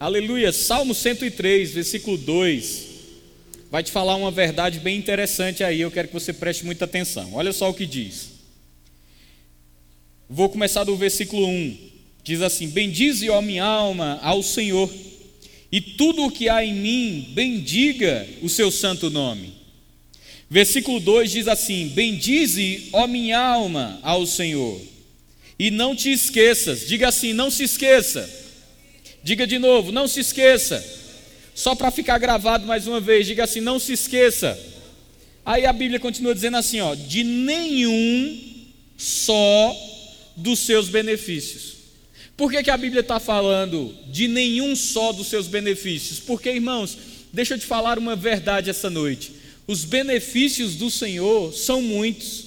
Aleluia. Salmo 103, versículo 2. Vai te falar uma verdade bem interessante aí, eu quero que você preste muita atenção. Olha só o que diz. Vou começar do versículo 1. Diz assim: Bendize, ó minha alma, ao Senhor, e tudo o que há em mim, bendiga o seu santo nome. Versículo 2 diz assim: Bendize, ó minha alma, ao Senhor, e não te esqueças, diga assim: não se esqueça. Diga de novo: não se esqueça. Só para ficar gravado mais uma vez, diga assim: não se esqueça. Aí a Bíblia continua dizendo assim: ó, de nenhum só dos seus benefícios. Por que, que a Bíblia está falando de nenhum só dos seus benefícios? Porque, irmãos, deixa eu te falar uma verdade essa noite. Os benefícios do Senhor são muitos,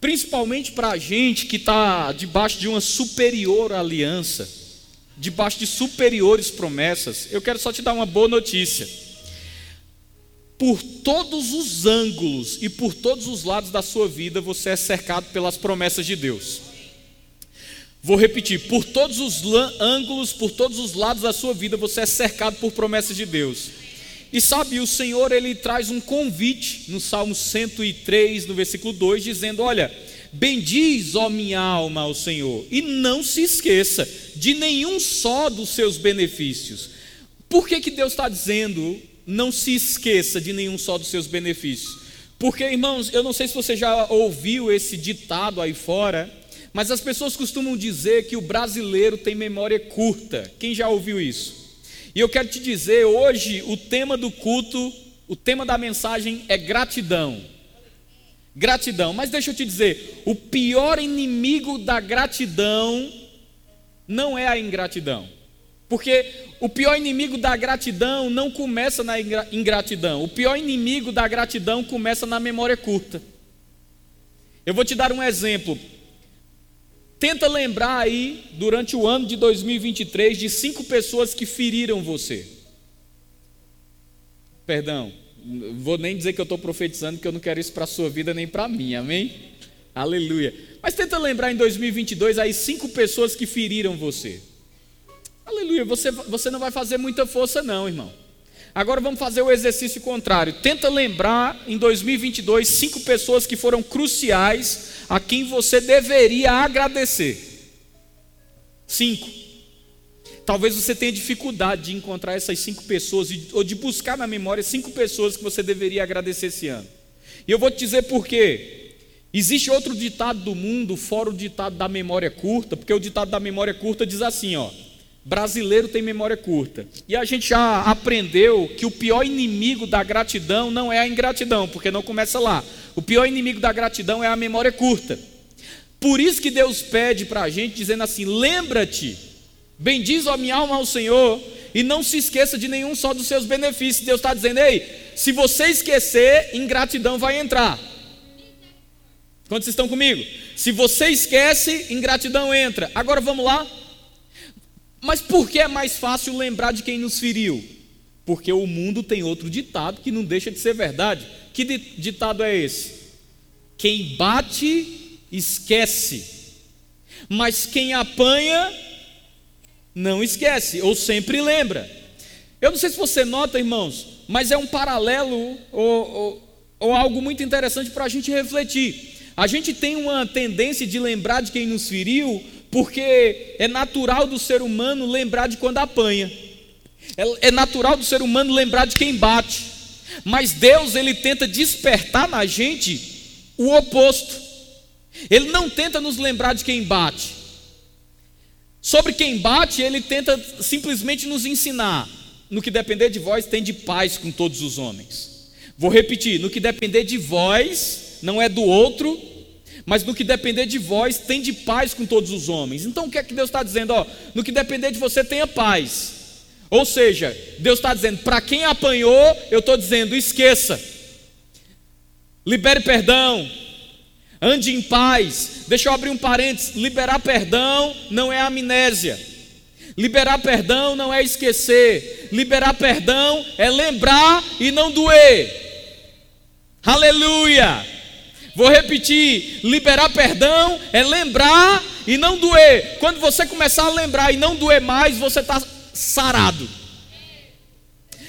principalmente para a gente que está debaixo de uma superior aliança, debaixo de superiores promessas. Eu quero só te dar uma boa notícia. Por todos os ângulos e por todos os lados da sua vida, você é cercado pelas promessas de Deus. Vou repetir: por todos os ângulos, por todos os lados da sua vida, você é cercado por promessas de Deus. E sabe, o Senhor ele traz um convite no Salmo 103, no versículo 2, dizendo: Olha, bendiz, ó minha alma, ao Senhor, e não se esqueça de nenhum só dos seus benefícios. Por que, que Deus está dizendo não se esqueça de nenhum só dos seus benefícios? Porque, irmãos, eu não sei se você já ouviu esse ditado aí fora, mas as pessoas costumam dizer que o brasileiro tem memória curta. Quem já ouviu isso? E eu quero te dizer, hoje o tema do culto, o tema da mensagem é gratidão. Gratidão. Mas deixa eu te dizer, o pior inimigo da gratidão não é a ingratidão. Porque o pior inimigo da gratidão não começa na ingratidão. O pior inimigo da gratidão começa na memória curta. Eu vou te dar um exemplo. Tenta lembrar aí, durante o ano de 2023, de cinco pessoas que feriram você. Perdão, vou nem dizer que eu estou profetizando, porque eu não quero isso para a sua vida nem para mim, amém? Aleluia. Mas tenta lembrar em 2022 aí cinco pessoas que feriram você. Aleluia, você, você não vai fazer muita força, não, irmão. Agora vamos fazer o exercício contrário. Tenta lembrar em 2022 cinco pessoas que foram cruciais a quem você deveria agradecer. Cinco. Talvez você tenha dificuldade de encontrar essas cinco pessoas ou de buscar na memória cinco pessoas que você deveria agradecer esse ano. E eu vou te dizer por quê. Existe outro ditado do mundo, fora o ditado da memória curta, porque o ditado da memória curta diz assim, ó: Brasileiro tem memória curta. E a gente já aprendeu que o pior inimigo da gratidão não é a ingratidão, porque não começa lá. O pior inimigo da gratidão é a memória curta. Por isso que Deus pede para a gente, dizendo assim: lembra-te, bendiz a minha alma ao Senhor, e não se esqueça de nenhum só dos seus benefícios. Deus está dizendo: ei, se você esquecer, ingratidão vai entrar. Quantos estão comigo? Se você esquece, ingratidão entra. Agora vamos lá. Mas por que é mais fácil lembrar de quem nos feriu? Porque o mundo tem outro ditado que não deixa de ser verdade. Que ditado é esse? Quem bate, esquece, mas quem apanha, não esquece, ou sempre lembra. Eu não sei se você nota, irmãos, mas é um paralelo ou, ou, ou algo muito interessante para a gente refletir. A gente tem uma tendência de lembrar de quem nos feriu, porque é natural do ser humano lembrar de quando apanha, é, é natural do ser humano lembrar de quem bate, mas Deus ele tenta despertar na gente o oposto, Ele não tenta nos lembrar de quem bate, sobre quem bate, Ele tenta simplesmente nos ensinar: no que depender de vós, tem de paz com todos os homens. Vou repetir: no que depender de vós, não é do outro, mas no que depender de vós, tem de paz com todos os homens. Então o que é que Deus está dizendo? Ó, no que depender de você, tenha paz. Ou seja, Deus está dizendo, para quem apanhou, eu estou dizendo, esqueça. Libere perdão. Ande em paz. Deixa eu abrir um parênteses. Liberar perdão não é amnésia. Liberar perdão não é esquecer. Liberar perdão é lembrar e não doer. Aleluia. Vou repetir: liberar perdão é lembrar e não doer. Quando você começar a lembrar e não doer mais, você está sarado.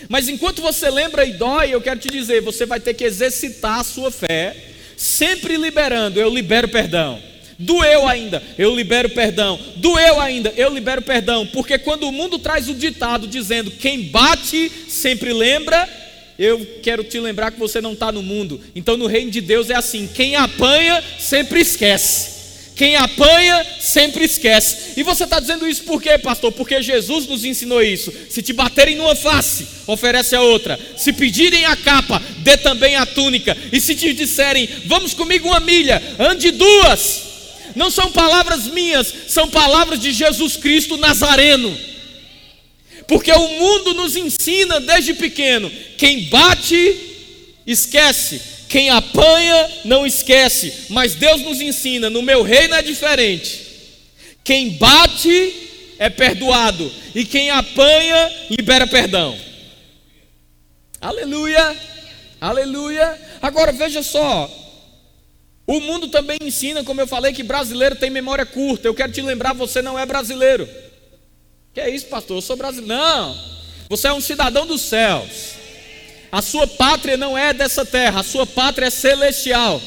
Mas enquanto você lembra e dói, eu quero te dizer, você vai ter que exercitar a sua fé, sempre liberando, eu libero perdão. Doeu ainda, eu libero perdão. Doeu ainda, eu libero perdão. Porque quando o mundo traz o ditado dizendo quem bate sempre lembra, eu quero te lembrar que você não está no mundo. Então no reino de Deus é assim: quem apanha sempre esquece. Quem apanha sempre esquece. E você está dizendo isso por quê, pastor? Porque Jesus nos ensinou isso. Se te baterem numa face, oferece a outra. Se pedirem a capa, dê também a túnica. E se te disserem, vamos comigo uma milha, ande duas. Não são palavras minhas, são palavras de Jesus Cristo Nazareno. Porque o mundo nos ensina desde pequeno: quem bate, esquece, quem apanha não esquece, mas Deus nos ensina, no meu reino é diferente. Quem bate é perdoado, e quem apanha libera perdão. Aleluia, aleluia. Agora veja só, o mundo também ensina, como eu falei, que brasileiro tem memória curta. Eu quero te lembrar, você não é brasileiro. Que é isso, pastor? Eu sou brasileiro. Não, você é um cidadão dos céus. A sua pátria não é dessa terra, a sua pátria é celestial.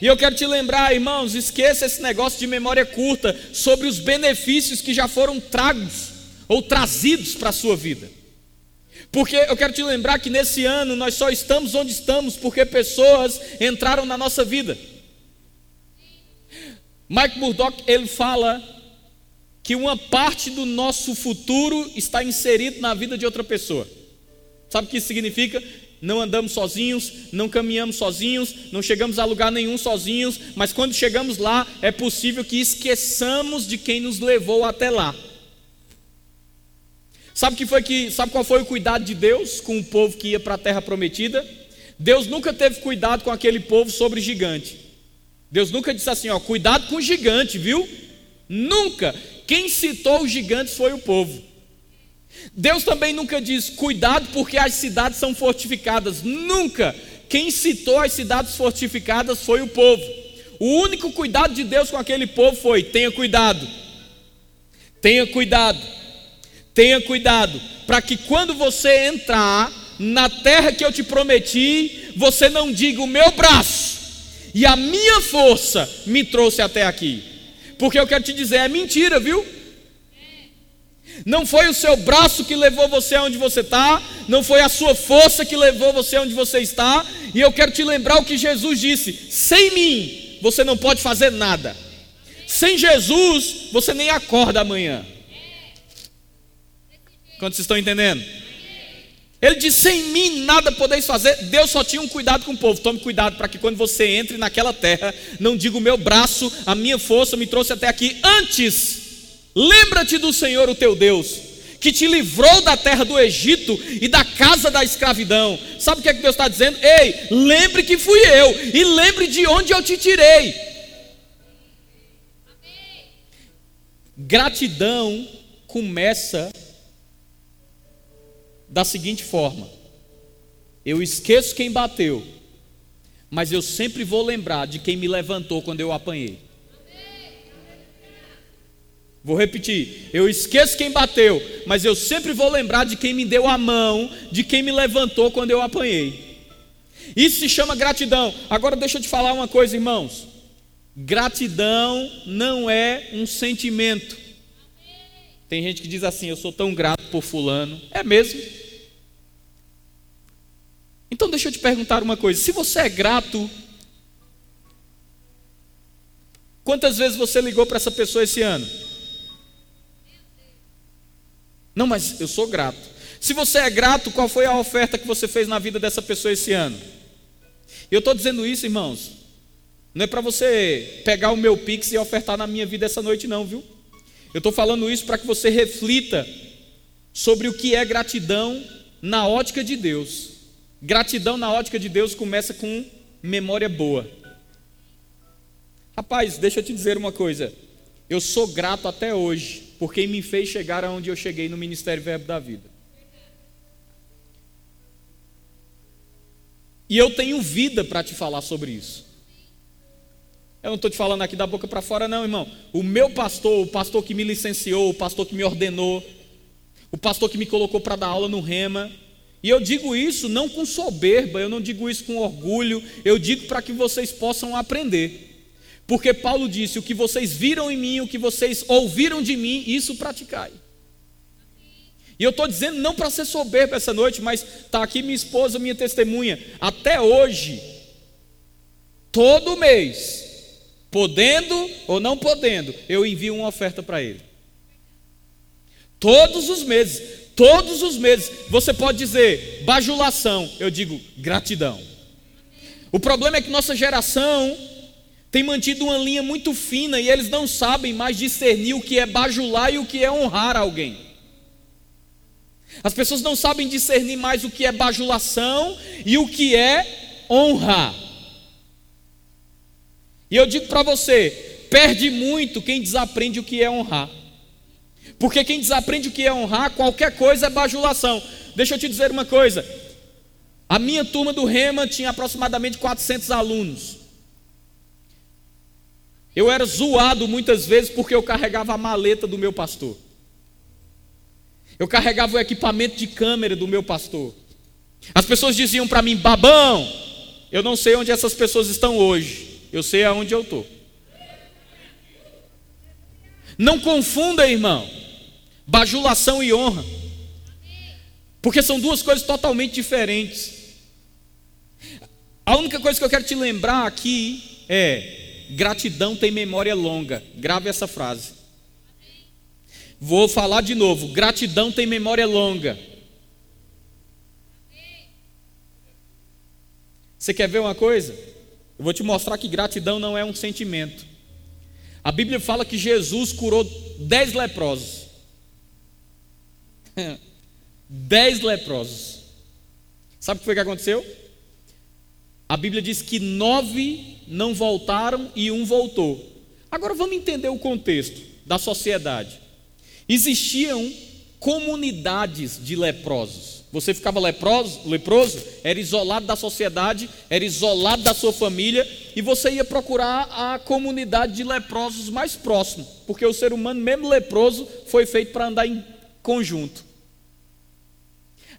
E eu quero te lembrar, irmãos, esqueça esse negócio de memória curta sobre os benefícios que já foram tragos ou trazidos para a sua vida. Porque eu quero te lembrar que nesse ano nós só estamos onde estamos porque pessoas entraram na nossa vida. Mike Murdock, ele fala que uma parte do nosso futuro está inserido na vida de outra pessoa. Sabe o que isso significa? Não andamos sozinhos, não caminhamos sozinhos, não chegamos a lugar nenhum sozinhos, mas quando chegamos lá, é possível que esqueçamos de quem nos levou até lá. Sabe que foi que, sabe qual foi o cuidado de Deus com o povo que ia para a terra prometida? Deus nunca teve cuidado com aquele povo sobre gigante. Deus nunca disse assim, ó, cuidado com o gigante, viu? Nunca. Quem citou os gigantes foi o povo. Deus também nunca diz, cuidado porque as cidades são fortificadas. Nunca. Quem citou as cidades fortificadas foi o povo. O único cuidado de Deus com aquele povo foi: tenha cuidado, tenha cuidado, tenha cuidado, para que quando você entrar na terra que eu te prometi, você não diga o meu braço e a minha força me trouxe até aqui. Porque eu quero te dizer, é mentira, viu? Não foi o seu braço que levou você aonde você está, não foi a sua força que levou você aonde você está, e eu quero te lembrar o que Jesus disse: sem mim você não pode fazer nada, sem Jesus você nem acorda amanhã. Quantos estão entendendo? Ele disse: sem mim nada podeis fazer. Deus só tinha um cuidado com o povo. Tome cuidado para que quando você entre naquela terra, não diga o meu braço, a minha força me trouxe até aqui. Antes, Lembra-te do Senhor, o teu Deus, que te livrou da terra do Egito e da casa da escravidão. Sabe o que é que Deus está dizendo? Ei, lembre que fui eu, e lembre de onde eu te tirei. Gratidão começa da seguinte forma: eu esqueço quem bateu, mas eu sempre vou lembrar de quem me levantou quando eu apanhei. Vou repetir, eu esqueço quem bateu, mas eu sempre vou lembrar de quem me deu a mão, de quem me levantou quando eu apanhei. Isso se chama gratidão. Agora deixa eu te falar uma coisa, irmãos. Gratidão não é um sentimento. Tem gente que diz assim: Eu sou tão grato por Fulano. É mesmo? Então deixa eu te perguntar uma coisa: se você é grato, quantas vezes você ligou para essa pessoa esse ano? Não, mas eu sou grato. Se você é grato, qual foi a oferta que você fez na vida dessa pessoa esse ano? Eu estou dizendo isso, irmãos. Não é para você pegar o meu pix e ofertar na minha vida essa noite, não, viu? Eu estou falando isso para que você reflita sobre o que é gratidão na ótica de Deus. Gratidão na ótica de Deus começa com memória boa. Rapaz, deixa eu te dizer uma coisa. Eu sou grato até hoje por quem me fez chegar aonde eu cheguei no Ministério Verbo da Vida. E eu tenho vida para te falar sobre isso. Eu não estou te falando aqui da boca para fora, não, irmão. O meu pastor, o pastor que me licenciou, o pastor que me ordenou, o pastor que me colocou para dar aula no Rema. E eu digo isso não com soberba, eu não digo isso com orgulho, eu digo para que vocês possam aprender. Porque Paulo disse: O que vocês viram em mim, o que vocês ouviram de mim, isso praticai. E eu estou dizendo não para ser soberbo essa noite, mas está aqui minha esposa, minha testemunha. Até hoje, todo mês, podendo ou não podendo, eu envio uma oferta para ele. Todos os meses, todos os meses, você pode dizer bajulação, eu digo gratidão. O problema é que nossa geração tem mantido uma linha muito fina e eles não sabem mais discernir o que é bajular e o que é honrar alguém. As pessoas não sabem discernir mais o que é bajulação e o que é honrar. E eu digo para você: perde muito quem desaprende o que é honrar. Porque quem desaprende o que é honrar, qualquer coisa é bajulação. Deixa eu te dizer uma coisa: a minha turma do Rema tinha aproximadamente 400 alunos. Eu era zoado muitas vezes porque eu carregava a maleta do meu pastor. Eu carregava o equipamento de câmera do meu pastor. As pessoas diziam para mim, babão, eu não sei onde essas pessoas estão hoje, eu sei aonde eu estou. Não confunda, irmão, bajulação e honra, porque são duas coisas totalmente diferentes. A única coisa que eu quero te lembrar aqui é: Gratidão tem memória longa. Grave essa frase. Vou falar de novo. Gratidão tem memória longa. Você quer ver uma coisa? Eu vou te mostrar que gratidão não é um sentimento. A Bíblia fala que Jesus curou dez leprosos. dez leprosos. Sabe o que foi que aconteceu? A Bíblia diz que nove não voltaram e um voltou. Agora vamos entender o contexto da sociedade. Existiam comunidades de leprosos. Você ficava leproso, leproso, era isolado da sociedade, era isolado da sua família, e você ia procurar a comunidade de leprosos mais próximo, porque o ser humano, mesmo leproso, foi feito para andar em conjunto.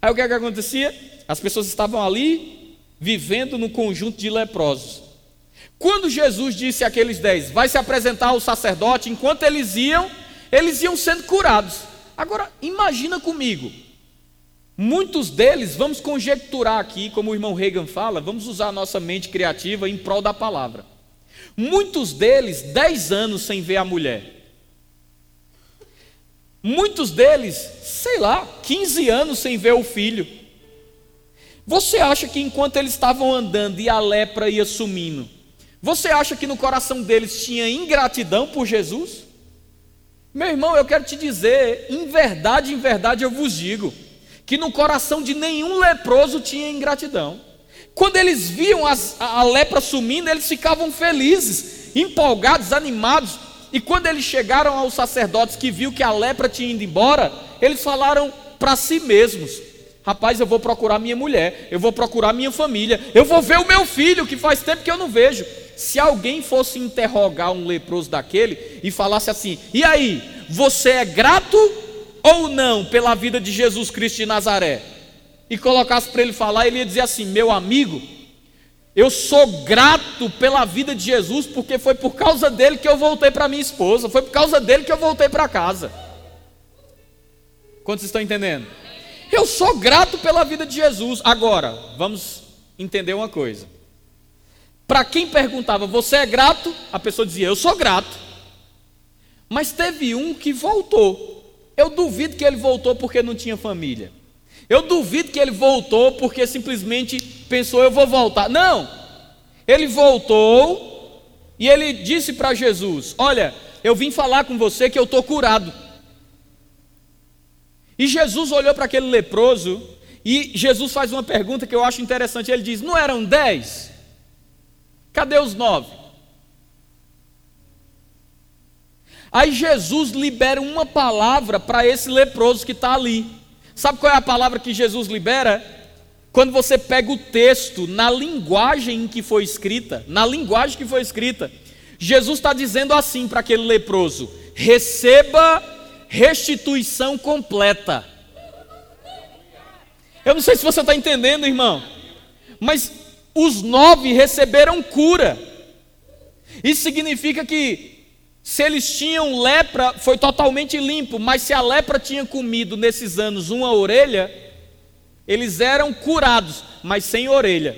Aí o que, é que acontecia? As pessoas estavam ali, vivendo no conjunto de leprosos. Quando Jesus disse àqueles dez, vai se apresentar ao sacerdote, enquanto eles iam, eles iam sendo curados. Agora, imagina comigo, muitos deles, vamos conjecturar aqui, como o irmão Reagan fala, vamos usar a nossa mente criativa em prol da palavra. Muitos deles, dez anos sem ver a mulher. Muitos deles, sei lá, 15 anos sem ver o filho. Você acha que enquanto eles estavam andando e a lepra ia sumindo, você acha que no coração deles tinha ingratidão por Jesus? Meu irmão, eu quero te dizer, em verdade, em verdade eu vos digo, que no coração de nenhum leproso tinha ingratidão. Quando eles viam as, a, a lepra sumindo, eles ficavam felizes, empolgados, animados. E quando eles chegaram aos sacerdotes que viu que a lepra tinha ido embora, eles falaram para si mesmos: Rapaz, eu vou procurar minha mulher, eu vou procurar minha família, eu vou ver o meu filho, que faz tempo que eu não vejo se alguém fosse interrogar um leproso daquele e falasse assim: e aí, você é grato ou não pela vida de Jesus Cristo de Nazaré? E colocasse para ele falar, ele ia dizer assim: meu amigo, eu sou grato pela vida de Jesus, porque foi por causa dele que eu voltei para minha esposa, foi por causa dele que eu voltei para casa. Quantos estão entendendo? Eu sou grato pela vida de Jesus. Agora, vamos entender uma coisa. Para quem perguntava, você é grato? A pessoa dizia, eu sou grato. Mas teve um que voltou. Eu duvido que ele voltou porque não tinha família. Eu duvido que ele voltou porque simplesmente pensou, eu vou voltar. Não! Ele voltou e ele disse para Jesus: Olha, eu vim falar com você que eu estou curado. E Jesus olhou para aquele leproso e Jesus faz uma pergunta que eu acho interessante. Ele diz: Não eram dez? Cadê os nove? Aí Jesus libera uma palavra para esse leproso que está ali. Sabe qual é a palavra que Jesus libera? Quando você pega o texto na linguagem em que foi escrita, na linguagem que foi escrita, Jesus está dizendo assim para aquele leproso: receba restituição completa. Eu não sei se você está entendendo, irmão, mas os nove receberam cura. Isso significa que se eles tinham lepra, foi totalmente limpo, mas se a lepra tinha comido nesses anos uma orelha, eles eram curados, mas sem orelha.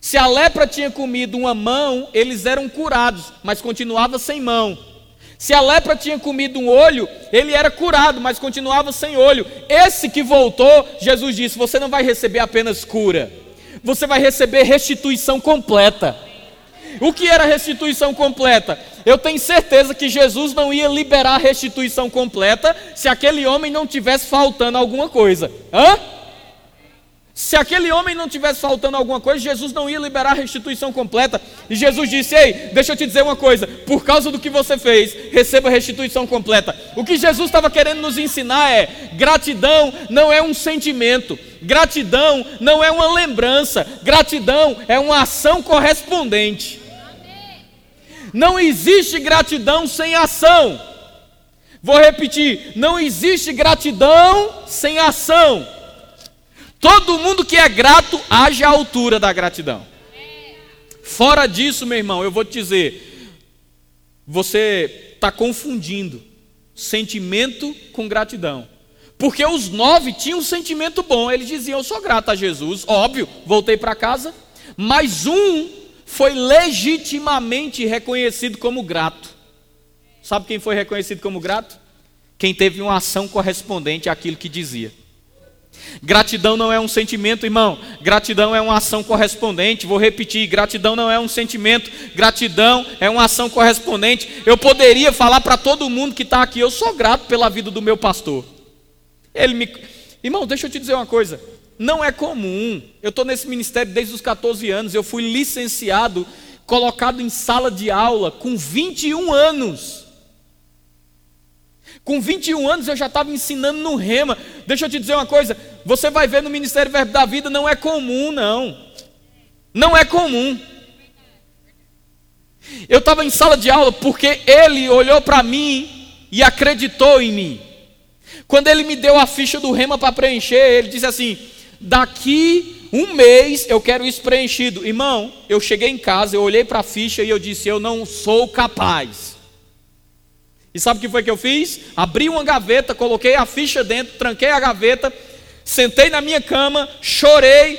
Se a lepra tinha comido uma mão, eles eram curados, mas continuava sem mão. Se a lepra tinha comido um olho, ele era curado, mas continuava sem olho. Esse que voltou, Jesus disse: Você não vai receber apenas cura, você vai receber restituição completa. O que era restituição completa? Eu tenho certeza que Jesus não ia liberar restituição completa se aquele homem não tivesse faltando alguma coisa. Hã? Se aquele homem não tivesse faltando alguma coisa, Jesus não ia liberar a restituição completa. E Jesus disse: Ei, deixa eu te dizer uma coisa, por causa do que você fez, receba a restituição completa. O que Jesus estava querendo nos ensinar é: gratidão não é um sentimento, gratidão não é uma lembrança, gratidão é uma ação correspondente. Não existe gratidão sem ação. Vou repetir: não existe gratidão sem ação. Todo mundo que é grato age à altura da gratidão. Fora disso, meu irmão, eu vou te dizer, você está confundindo sentimento com gratidão. Porque os nove tinham um sentimento bom, eles diziam: Eu sou grato a Jesus, óbvio, voltei para casa. Mas um foi legitimamente reconhecido como grato. Sabe quem foi reconhecido como grato? Quem teve uma ação correspondente àquilo que dizia. Gratidão não é um sentimento, irmão. Gratidão é uma ação correspondente. Vou repetir: gratidão não é um sentimento. Gratidão é uma ação correspondente. Eu poderia falar para todo mundo que está aqui: eu sou grato pela vida do meu pastor. Ele me. Irmão, deixa eu te dizer uma coisa. Não é comum. Eu estou nesse ministério desde os 14 anos. Eu fui licenciado, colocado em sala de aula com 21 anos. Com 21 anos eu já estava ensinando no rema. Deixa eu te dizer uma coisa: você vai ver no Ministério Verbo da Vida, não é comum, não. Não é comum. Eu estava em sala de aula porque ele olhou para mim e acreditou em mim. Quando ele me deu a ficha do rema para preencher, ele disse assim: daqui um mês eu quero isso preenchido. Irmão, eu cheguei em casa, eu olhei para a ficha e eu disse: eu não sou capaz. E sabe o que foi que eu fiz? Abri uma gaveta, coloquei a ficha dentro, tranquei a gaveta, sentei na minha cama, chorei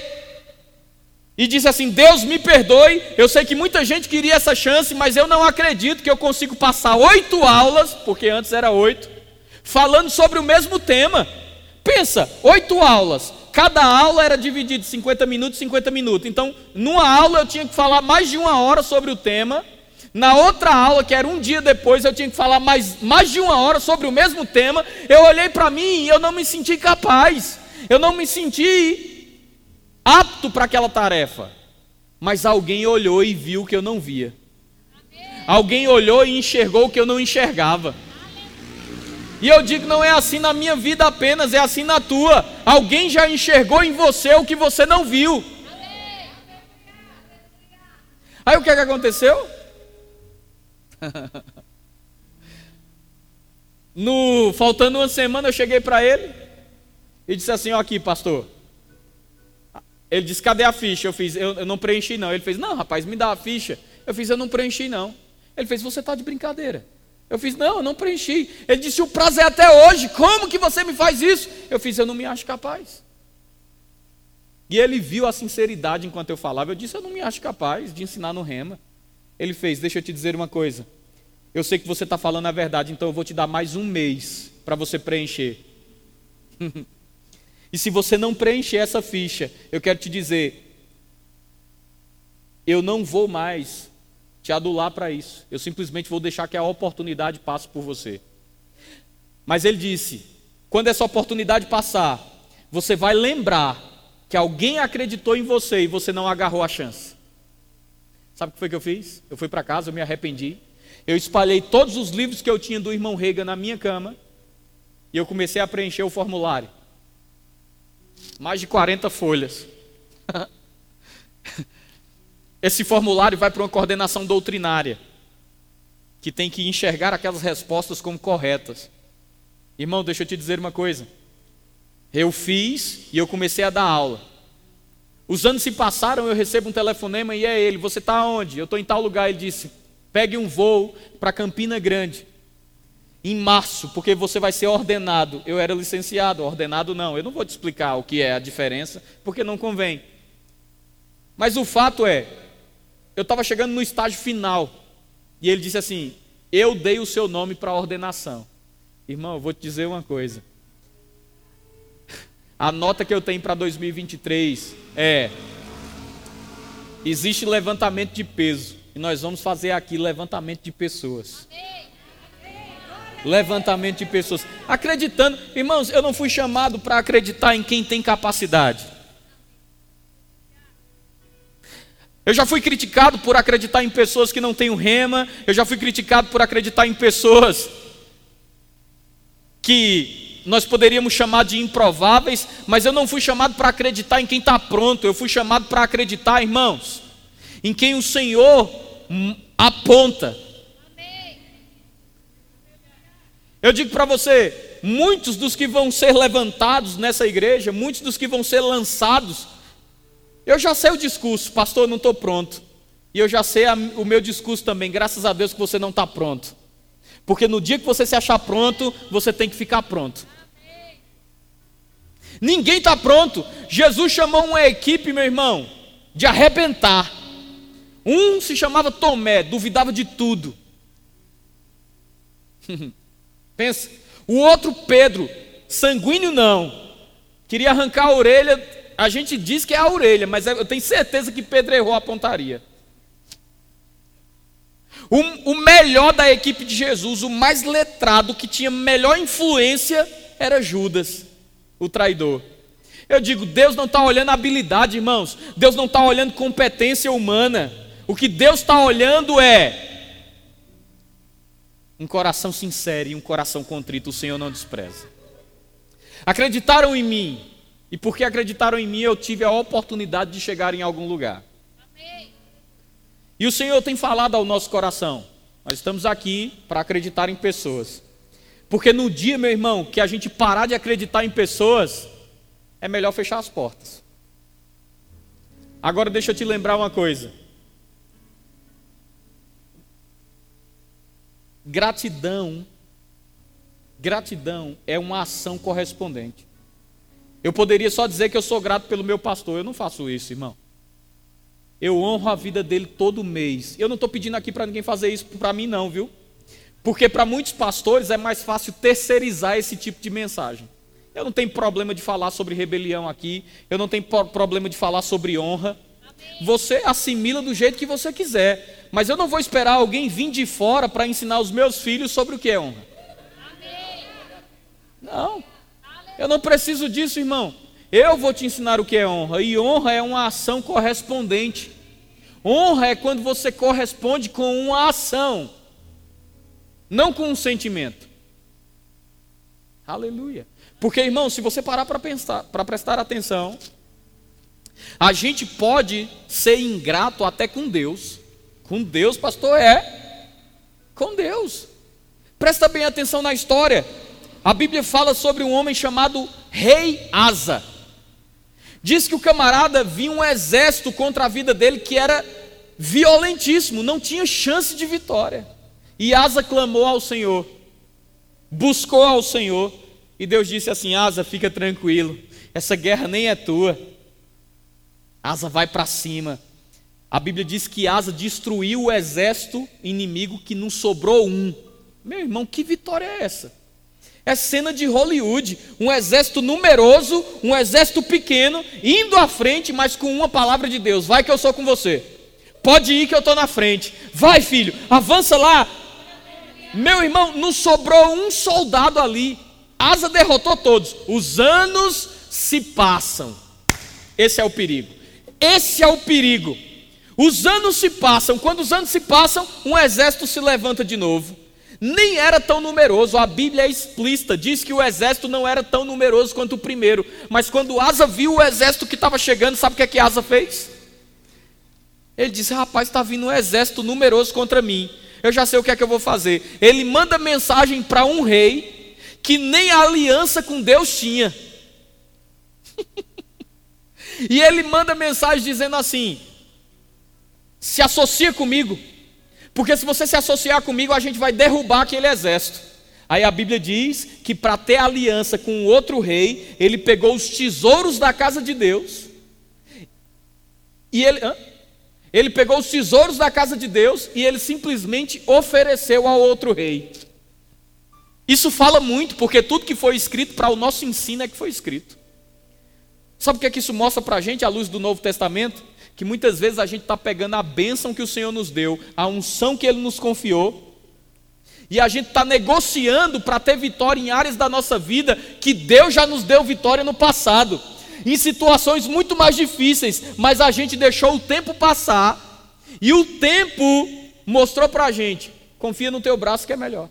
e disse assim: Deus me perdoe. Eu sei que muita gente queria essa chance, mas eu não acredito que eu consigo passar oito aulas, porque antes era oito, falando sobre o mesmo tema. Pensa, oito aulas. Cada aula era dividida em 50 minutos, 50 minutos. Então, numa aula eu tinha que falar mais de uma hora sobre o tema. Na outra aula, que era um dia depois, eu tinha que falar mais, mais de uma hora sobre o mesmo tema. Eu olhei para mim e eu não me senti capaz. Eu não me senti apto para aquela tarefa. Mas alguém olhou e viu o que eu não via. Alguém olhou e enxergou o que eu não enxergava. E eu digo, não é assim na minha vida apenas, é assim na tua. Alguém já enxergou em você o que você não viu. Aí o que, é que aconteceu? no, faltando uma semana, eu cheguei para ele e disse assim: Ó, aqui, pastor. Ele disse: Cadê a ficha? Eu fiz: eu, eu, não preenchi, não. Ele fez: Não, rapaz, me dá a ficha. Eu fiz: Eu não preenchi, não. Ele fez: Você está de brincadeira. Eu fiz: Não, eu não preenchi. Ele disse: O prazo é até hoje. Como que você me faz isso? Eu fiz: Eu não me acho capaz. E ele viu a sinceridade enquanto eu falava. Eu disse: Eu não me acho capaz de ensinar no rema. Ele fez: Deixa eu te dizer uma coisa. Eu sei que você está falando a verdade, então eu vou te dar mais um mês para você preencher. e se você não preencher essa ficha, eu quero te dizer, eu não vou mais te adular para isso. Eu simplesmente vou deixar que a oportunidade passe por você. Mas ele disse: quando essa oportunidade passar, você vai lembrar que alguém acreditou em você e você não agarrou a chance. Sabe o que foi que eu fiz? Eu fui para casa, eu me arrependi. Eu espalhei todos os livros que eu tinha do irmão Rega na minha cama e eu comecei a preencher o formulário. Mais de 40 folhas. Esse formulário vai para uma coordenação doutrinária, que tem que enxergar aquelas respostas como corretas. Irmão, deixa eu te dizer uma coisa. Eu fiz e eu comecei a dar aula. Os anos se passaram, eu recebo um telefonema e é ele. Você está onde? Eu estou em tal lugar. Ele disse: pegue um voo para Campina Grande em março, porque você vai ser ordenado. Eu era licenciado, ordenado não. Eu não vou te explicar o que é a diferença, porque não convém. Mas o fato é, eu estava chegando no estágio final e ele disse assim: Eu dei o seu nome para a ordenação. Irmão, eu vou te dizer uma coisa. A nota que eu tenho para 2023 é: existe levantamento de peso e nós vamos fazer aqui levantamento de pessoas. Levantamento de pessoas. Acreditando, irmãos, eu não fui chamado para acreditar em quem tem capacidade. Eu já fui criticado por acreditar em pessoas que não têm o rema, eu já fui criticado por acreditar em pessoas que nós poderíamos chamar de improváveis, mas eu não fui chamado para acreditar em quem está pronto, eu fui chamado para acreditar, irmãos, em quem o Senhor aponta. Eu digo para você, muitos dos que vão ser levantados nessa igreja, muitos dos que vão ser lançados, eu já sei o discurso, pastor, não estou pronto. E eu já sei a, o meu discurso também, graças a Deus que você não está pronto. Porque no dia que você se achar pronto, você tem que ficar pronto. Ninguém está pronto. Jesus chamou uma equipe, meu irmão, de arrebentar. Um se chamava Tomé, duvidava de tudo. Pensa. O outro, Pedro, sanguíneo não. Queria arrancar a orelha. A gente diz que é a orelha, mas eu tenho certeza que Pedro errou a pontaria. O, o melhor da equipe de Jesus, o mais letrado, que tinha melhor influência, era Judas, o traidor. Eu digo, Deus não está olhando habilidade, irmãos. Deus não está olhando competência humana. O que Deus está olhando é um coração sincero e um coração contrito, o Senhor não despreza. Acreditaram em mim, e porque acreditaram em mim, eu tive a oportunidade de chegar em algum lugar. E o Senhor tem falado ao nosso coração. Nós estamos aqui para acreditar em pessoas. Porque no dia, meu irmão, que a gente parar de acreditar em pessoas, é melhor fechar as portas. Agora deixa eu te lembrar uma coisa. Gratidão, gratidão é uma ação correspondente. Eu poderia só dizer que eu sou grato pelo meu pastor, eu não faço isso, irmão. Eu honro a vida dele todo mês. Eu não estou pedindo aqui para ninguém fazer isso para mim, não, viu? Porque para muitos pastores é mais fácil terceirizar esse tipo de mensagem. Eu não tenho problema de falar sobre rebelião aqui. Eu não tenho problema de falar sobre honra. Você assimila do jeito que você quiser. Mas eu não vou esperar alguém vir de fora para ensinar os meus filhos sobre o que é honra. Não. Eu não preciso disso, irmão. Eu vou te ensinar o que é honra. E honra é uma ação correspondente. Honra é quando você corresponde com uma ação, não com um sentimento. Aleluia. Porque, irmão, se você parar para pensar, para prestar atenção, a gente pode ser ingrato até com Deus. Com Deus, pastor, é. Com Deus. Presta bem atenção na história. A Bíblia fala sobre um homem chamado Rei Asa. Diz que o camarada vinha um exército contra a vida dele que era violentíssimo, não tinha chance de vitória. E Asa clamou ao Senhor, buscou ao Senhor, e Deus disse assim: Asa, fica tranquilo, essa guerra nem é tua. Asa vai para cima. A Bíblia diz que Asa destruiu o exército inimigo que não sobrou um. Meu irmão, que vitória é essa? É cena de Hollywood, um exército numeroso, um exército pequeno, indo à frente, mas com uma palavra de Deus: vai que eu sou com você. Pode ir que eu estou na frente. Vai, filho, avança lá. Meu irmão, não sobrou um soldado ali. Asa derrotou todos. Os anos se passam. Esse é o perigo. Esse é o perigo. Os anos se passam. Quando os anos se passam, um exército se levanta de novo nem era tão numeroso. A Bíblia é explícita, diz que o exército não era tão numeroso quanto o primeiro. Mas quando Asa viu o exército que estava chegando, sabe o que é que Asa fez? Ele disse: Rapaz, está vindo um exército numeroso contra mim. Eu já sei o que é que eu vou fazer. Ele manda mensagem para um rei que nem aliança com Deus tinha. e ele manda mensagem dizendo assim: se associa comigo, porque se você se associar comigo, a gente vai derrubar aquele exército. Aí a Bíblia diz que para ter aliança com outro rei, ele pegou os tesouros da casa de Deus. E ele, hã? Ele pegou os tesouros da casa de Deus e ele simplesmente ofereceu ao outro rei. Isso fala muito, porque tudo que foi escrito para o nosso ensino é que foi escrito. Sabe o que, é que isso mostra para a gente à luz do Novo Testamento? Que muitas vezes a gente está pegando a bênção que o Senhor nos deu, a unção que Ele nos confiou, e a gente está negociando para ter vitória em áreas da nossa vida que Deus já nos deu vitória no passado, em situações muito mais difíceis, mas a gente deixou o tempo passar, e o tempo mostrou para a gente: confia no teu braço que é melhor.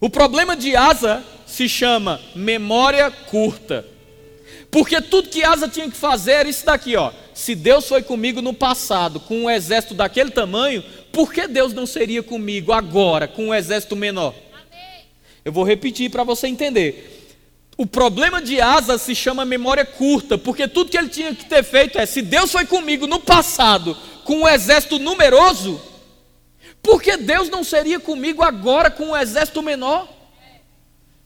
O problema de Asa se chama memória curta. Porque tudo que Asa tinha que fazer era isso daqui, ó. Se Deus foi comigo no passado com um exército daquele tamanho, por que Deus não seria comigo agora com um exército menor? Eu vou repetir para você entender. O problema de Asa se chama memória curta, porque tudo que ele tinha que ter feito é: se Deus foi comigo no passado com um exército numeroso, por que Deus não seria comigo agora com um exército menor?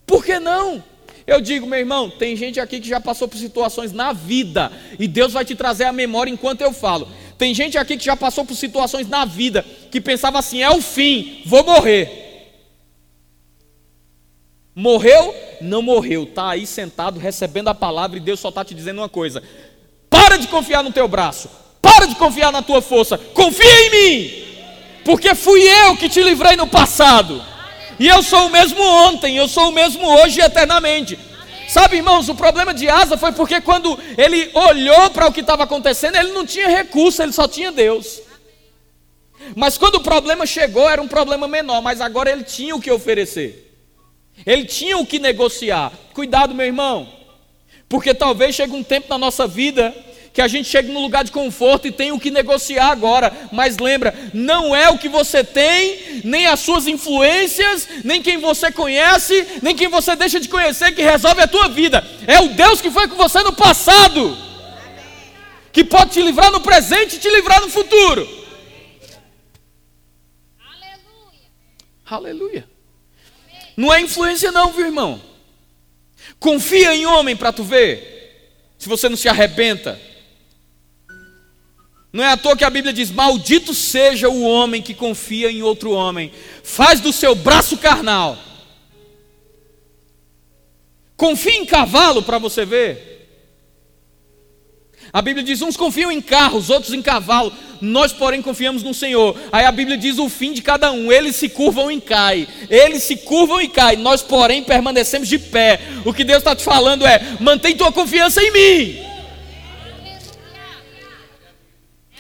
Por que não? Eu digo, meu irmão, tem gente aqui que já passou por situações na vida, e Deus vai te trazer a memória enquanto eu falo. Tem gente aqui que já passou por situações na vida que pensava assim: é o fim, vou morrer. Morreu? Não morreu, está aí sentado recebendo a palavra e Deus só está te dizendo uma coisa: para de confiar no teu braço, para de confiar na tua força, confia em mim porque fui eu que te livrei no passado. E eu sou o mesmo ontem, eu sou o mesmo hoje e eternamente. Sabe, irmãos, o problema de Asa foi porque quando ele olhou para o que estava acontecendo, ele não tinha recurso, ele só tinha Deus. Mas quando o problema chegou, era um problema menor, mas agora ele tinha o que oferecer. Ele tinha o que negociar. Cuidado, meu irmão, porque talvez chegue um tempo na nossa vida que a gente chegue num lugar de conforto e tem o que negociar agora. Mas lembra, não é o que você tem, nem as suas influências, nem quem você conhece, nem quem você deixa de conhecer que resolve a tua vida. É o Deus que foi com você no passado, que pode te livrar no presente e te livrar no futuro. Aleluia. Aleluia. Não é influência não, viu, irmão? Confia em homem para tu ver. Se você não se arrebenta. Não é à toa que a Bíblia diz: Maldito seja o homem que confia em outro homem, faz do seu braço carnal. Confia em cavalo para você ver. A Bíblia diz: uns confiam em carros, outros em cavalo. Nós, porém, confiamos no Senhor. Aí a Bíblia diz o fim de cada um: eles se curvam e caem. Eles se curvam e caem. Nós, porém, permanecemos de pé. O que Deus está te falando é: mantém tua confiança em mim.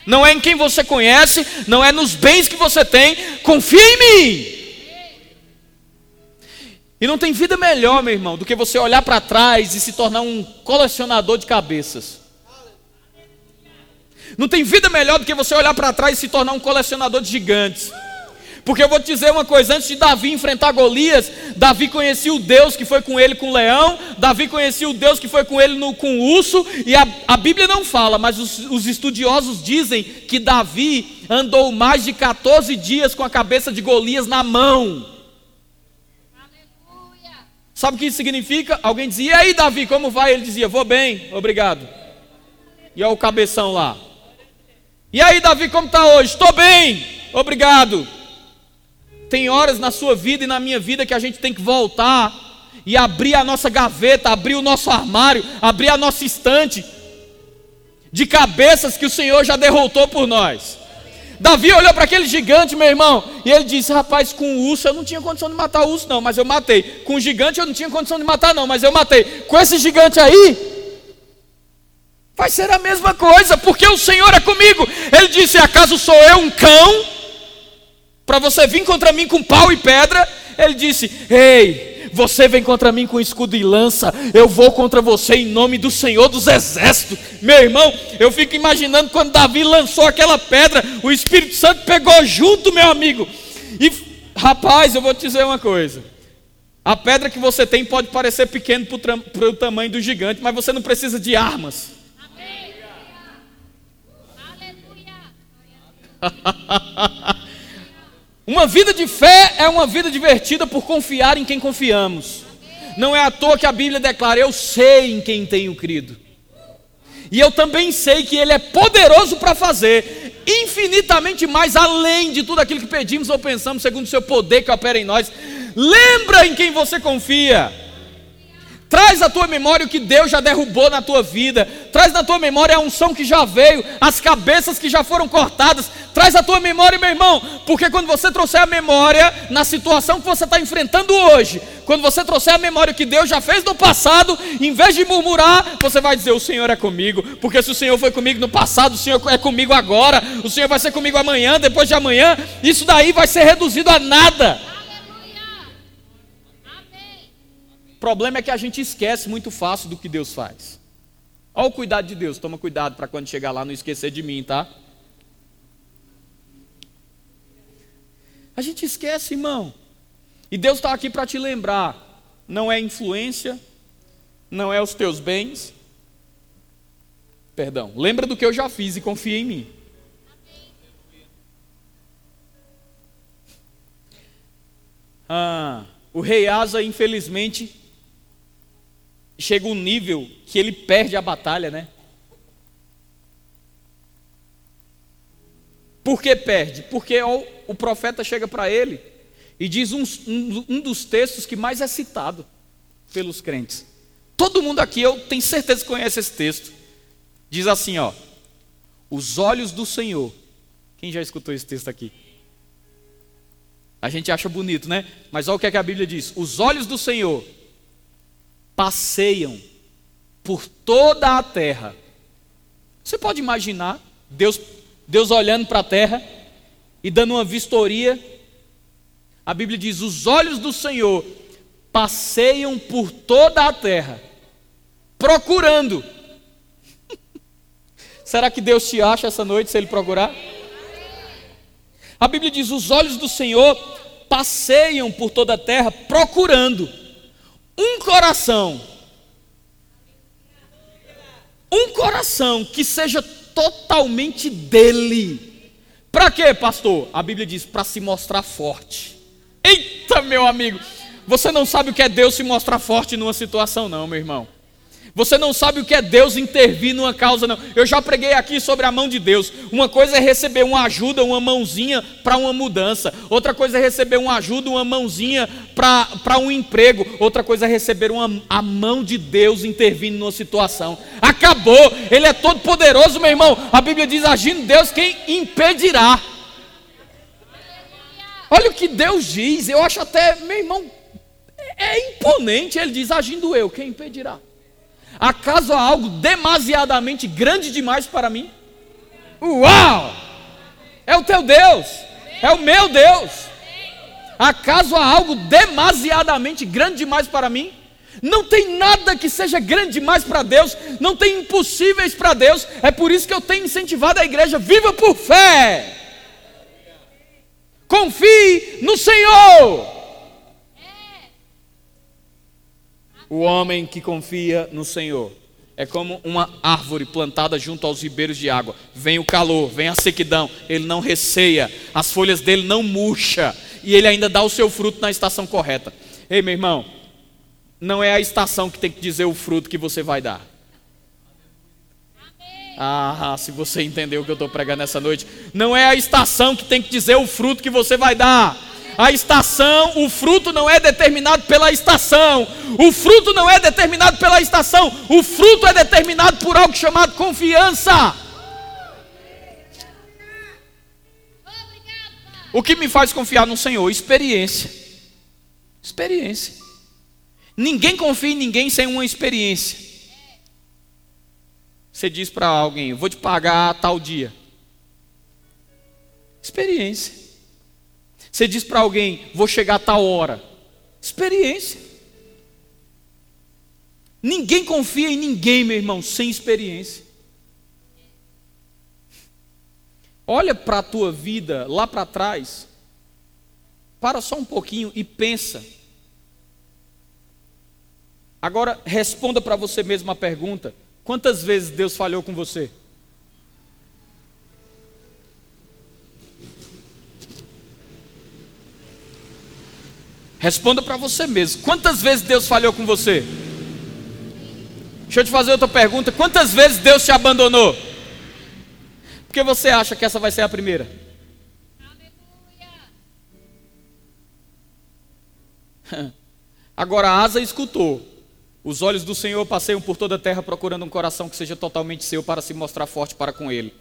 não é em quem você conhece, não é nos bens que você tem, confia em mim. E não tem vida melhor, meu irmão, do que você olhar para trás e se tornar um colecionador de cabeças. Não tem vida melhor do que você olhar para trás e se tornar um colecionador de gigantes. Porque eu vou te dizer uma coisa: antes de Davi enfrentar Golias, Davi conhecia o Deus que foi com ele com o leão, Davi conhecia o Deus que foi com ele no, com o urso, e a, a Bíblia não fala, mas os, os estudiosos dizem que Davi andou mais de 14 dias com a cabeça de Golias na mão. Sabe o que isso significa? Alguém dizia, e aí Davi, como vai? Ele dizia, vou bem, obrigado. E olha o cabeção lá. E aí Davi, como está hoje? Estou bem, obrigado. Tem horas na sua vida e na minha vida que a gente tem que voltar e abrir a nossa gaveta, abrir o nosso armário, abrir a nossa estante de cabeças que o Senhor já derrotou por nós. Davi olhou para aquele gigante, meu irmão, e ele disse: Rapaz, com o urso eu não tinha condição de matar o urso, não, mas eu matei. Com o gigante eu não tinha condição de matar, não, mas eu matei. Com esse gigante aí, vai ser a mesma coisa, porque o Senhor é comigo. Ele disse: Acaso sou eu um cão? para você vir contra mim com pau e pedra, ele disse: Ei, você vem contra mim com escudo e lança, eu vou contra você em nome do Senhor dos Exércitos. Meu irmão, eu fico imaginando quando Davi lançou aquela pedra, o Espírito Santo pegou junto, meu amigo. E rapaz, eu vou te dizer uma coisa. A pedra que você tem pode parecer pequena para o tamanho do gigante, mas você não precisa de armas. uma vida de fé é uma vida divertida por confiar em quem confiamos. Não é à toa que a Bíblia declara: Eu sei em quem tenho crido. E eu também sei que Ele é poderoso para fazer infinitamente mais além de tudo aquilo que pedimos ou pensamos, segundo o seu poder que opera em nós. Lembra em quem você confia. Traz à tua memória o que Deus já derrubou na tua vida. Traz na tua memória a unção que já veio, as cabeças que já foram cortadas. Traz à tua memória, meu irmão, porque quando você trouxer a memória na situação que você está enfrentando hoje, quando você trouxer a memória o que Deus já fez no passado, em vez de murmurar, você vai dizer: O Senhor é comigo. Porque se o Senhor foi comigo no passado, o Senhor é comigo agora, o Senhor vai ser comigo amanhã, depois de amanhã. Isso daí vai ser reduzido a nada. Problema é que a gente esquece muito fácil do que Deus faz. Olha o cuidado de Deus, toma cuidado para quando chegar lá não esquecer de mim, tá? A gente esquece, irmão. E Deus está aqui para te lembrar: não é influência, não é os teus bens. Perdão, lembra do que eu já fiz e confia em mim. Ah, o rei Asa, infelizmente, chega um nível que ele perde a batalha, né? Por que perde? Porque o, profeta chega para ele e diz um, um, um, dos textos que mais é citado pelos crentes. Todo mundo aqui, eu tenho certeza que conhece esse texto. Diz assim, ó: Os olhos do Senhor. Quem já escutou esse texto aqui? A gente acha bonito, né? Mas olha o que, é que a Bíblia diz: Os olhos do Senhor passeiam por toda a terra. Você pode imaginar Deus, Deus olhando para a terra e dando uma vistoria? A Bíblia diz: os olhos do Senhor passeiam por toda a terra, procurando. Será que Deus te acha essa noite se Ele procurar? A Bíblia diz: os olhos do Senhor passeiam por toda a terra, procurando um coração, um coração que seja totalmente dele. Para quê, pastor? A Bíblia diz: para se mostrar forte. Eita, meu amigo, você não sabe o que é Deus se mostrar forte numa situação, não, meu irmão. Você não sabe o que é Deus intervir numa causa, não. Eu já preguei aqui sobre a mão de Deus. Uma coisa é receber uma ajuda, uma mãozinha para uma mudança. Outra coisa é receber uma ajuda, uma mãozinha para um emprego. Outra coisa é receber uma, a mão de Deus intervindo numa situação. Acabou. Ele é todo poderoso, meu irmão. A Bíblia diz: agindo Deus, quem impedirá? Olha o que Deus diz. Eu acho até, meu irmão, é imponente. Ele diz: agindo eu, quem impedirá? Acaso há algo demasiadamente grande demais para mim? Uau! É o teu Deus, é o meu Deus. Acaso há algo demasiadamente grande demais para mim? Não tem nada que seja grande demais para Deus, não tem impossíveis para Deus. É por isso que eu tenho incentivado a igreja: viva por fé. Confie no Senhor. O homem que confia no Senhor é como uma árvore plantada junto aos ribeiros de água. Vem o calor, vem a sequidão, ele não receia, as folhas dele não murcha e ele ainda dá o seu fruto na estação correta. Ei, meu irmão, não é a estação que tem que dizer o fruto que você vai dar. Ah, se você entendeu o que eu estou pregando nessa noite, não é a estação que tem que dizer o fruto que você vai dar. A estação, o fruto não é determinado pela estação. O fruto não é determinado pela estação. O fruto é determinado por algo chamado confiança. O que me faz confiar no Senhor? Experiência. Experiência. Ninguém confia em ninguém sem uma experiência. Você diz para alguém: vou te pagar tal dia. Experiência. Você diz para alguém, vou chegar a tal hora. Experiência. Ninguém confia em ninguém, meu irmão, sem experiência. Olha para a tua vida lá para trás. Para só um pouquinho e pensa. Agora, responda para você mesmo a pergunta: quantas vezes Deus falhou com você? Responda para você mesmo: quantas vezes Deus falhou com você? Deixa eu te fazer outra pergunta: quantas vezes Deus te abandonou? Por que você acha que essa vai ser a primeira? Agora Asa escutou. Os olhos do Senhor passeiam por toda a terra procurando um coração que seja totalmente seu para se mostrar forte para com ele.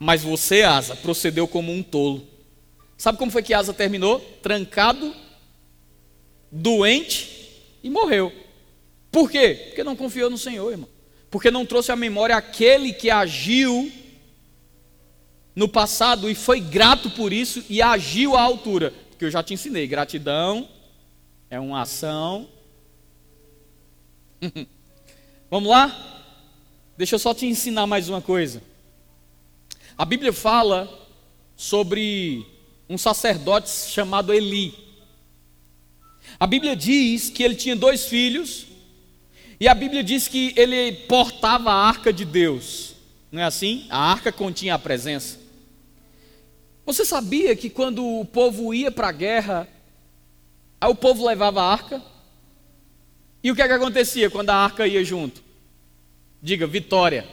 Mas você, Asa, procedeu como um tolo. Sabe como foi que Asa terminou? Trancado, doente e morreu. Por quê? Porque não confiou no Senhor, irmão. Porque não trouxe à memória aquele que agiu no passado e foi grato por isso e agiu à altura. Porque eu já te ensinei, gratidão é uma ação Vamos lá? Deixa eu só te ensinar mais uma coisa. A Bíblia fala sobre um sacerdote chamado Eli. A Bíblia diz que ele tinha dois filhos, e a Bíblia diz que ele portava a arca de Deus. Não é assim? A arca continha a presença. Você sabia que quando o povo ia para a guerra, aí o povo levava a arca? E o que, é que acontecia quando a arca ia junto? Diga, vitória.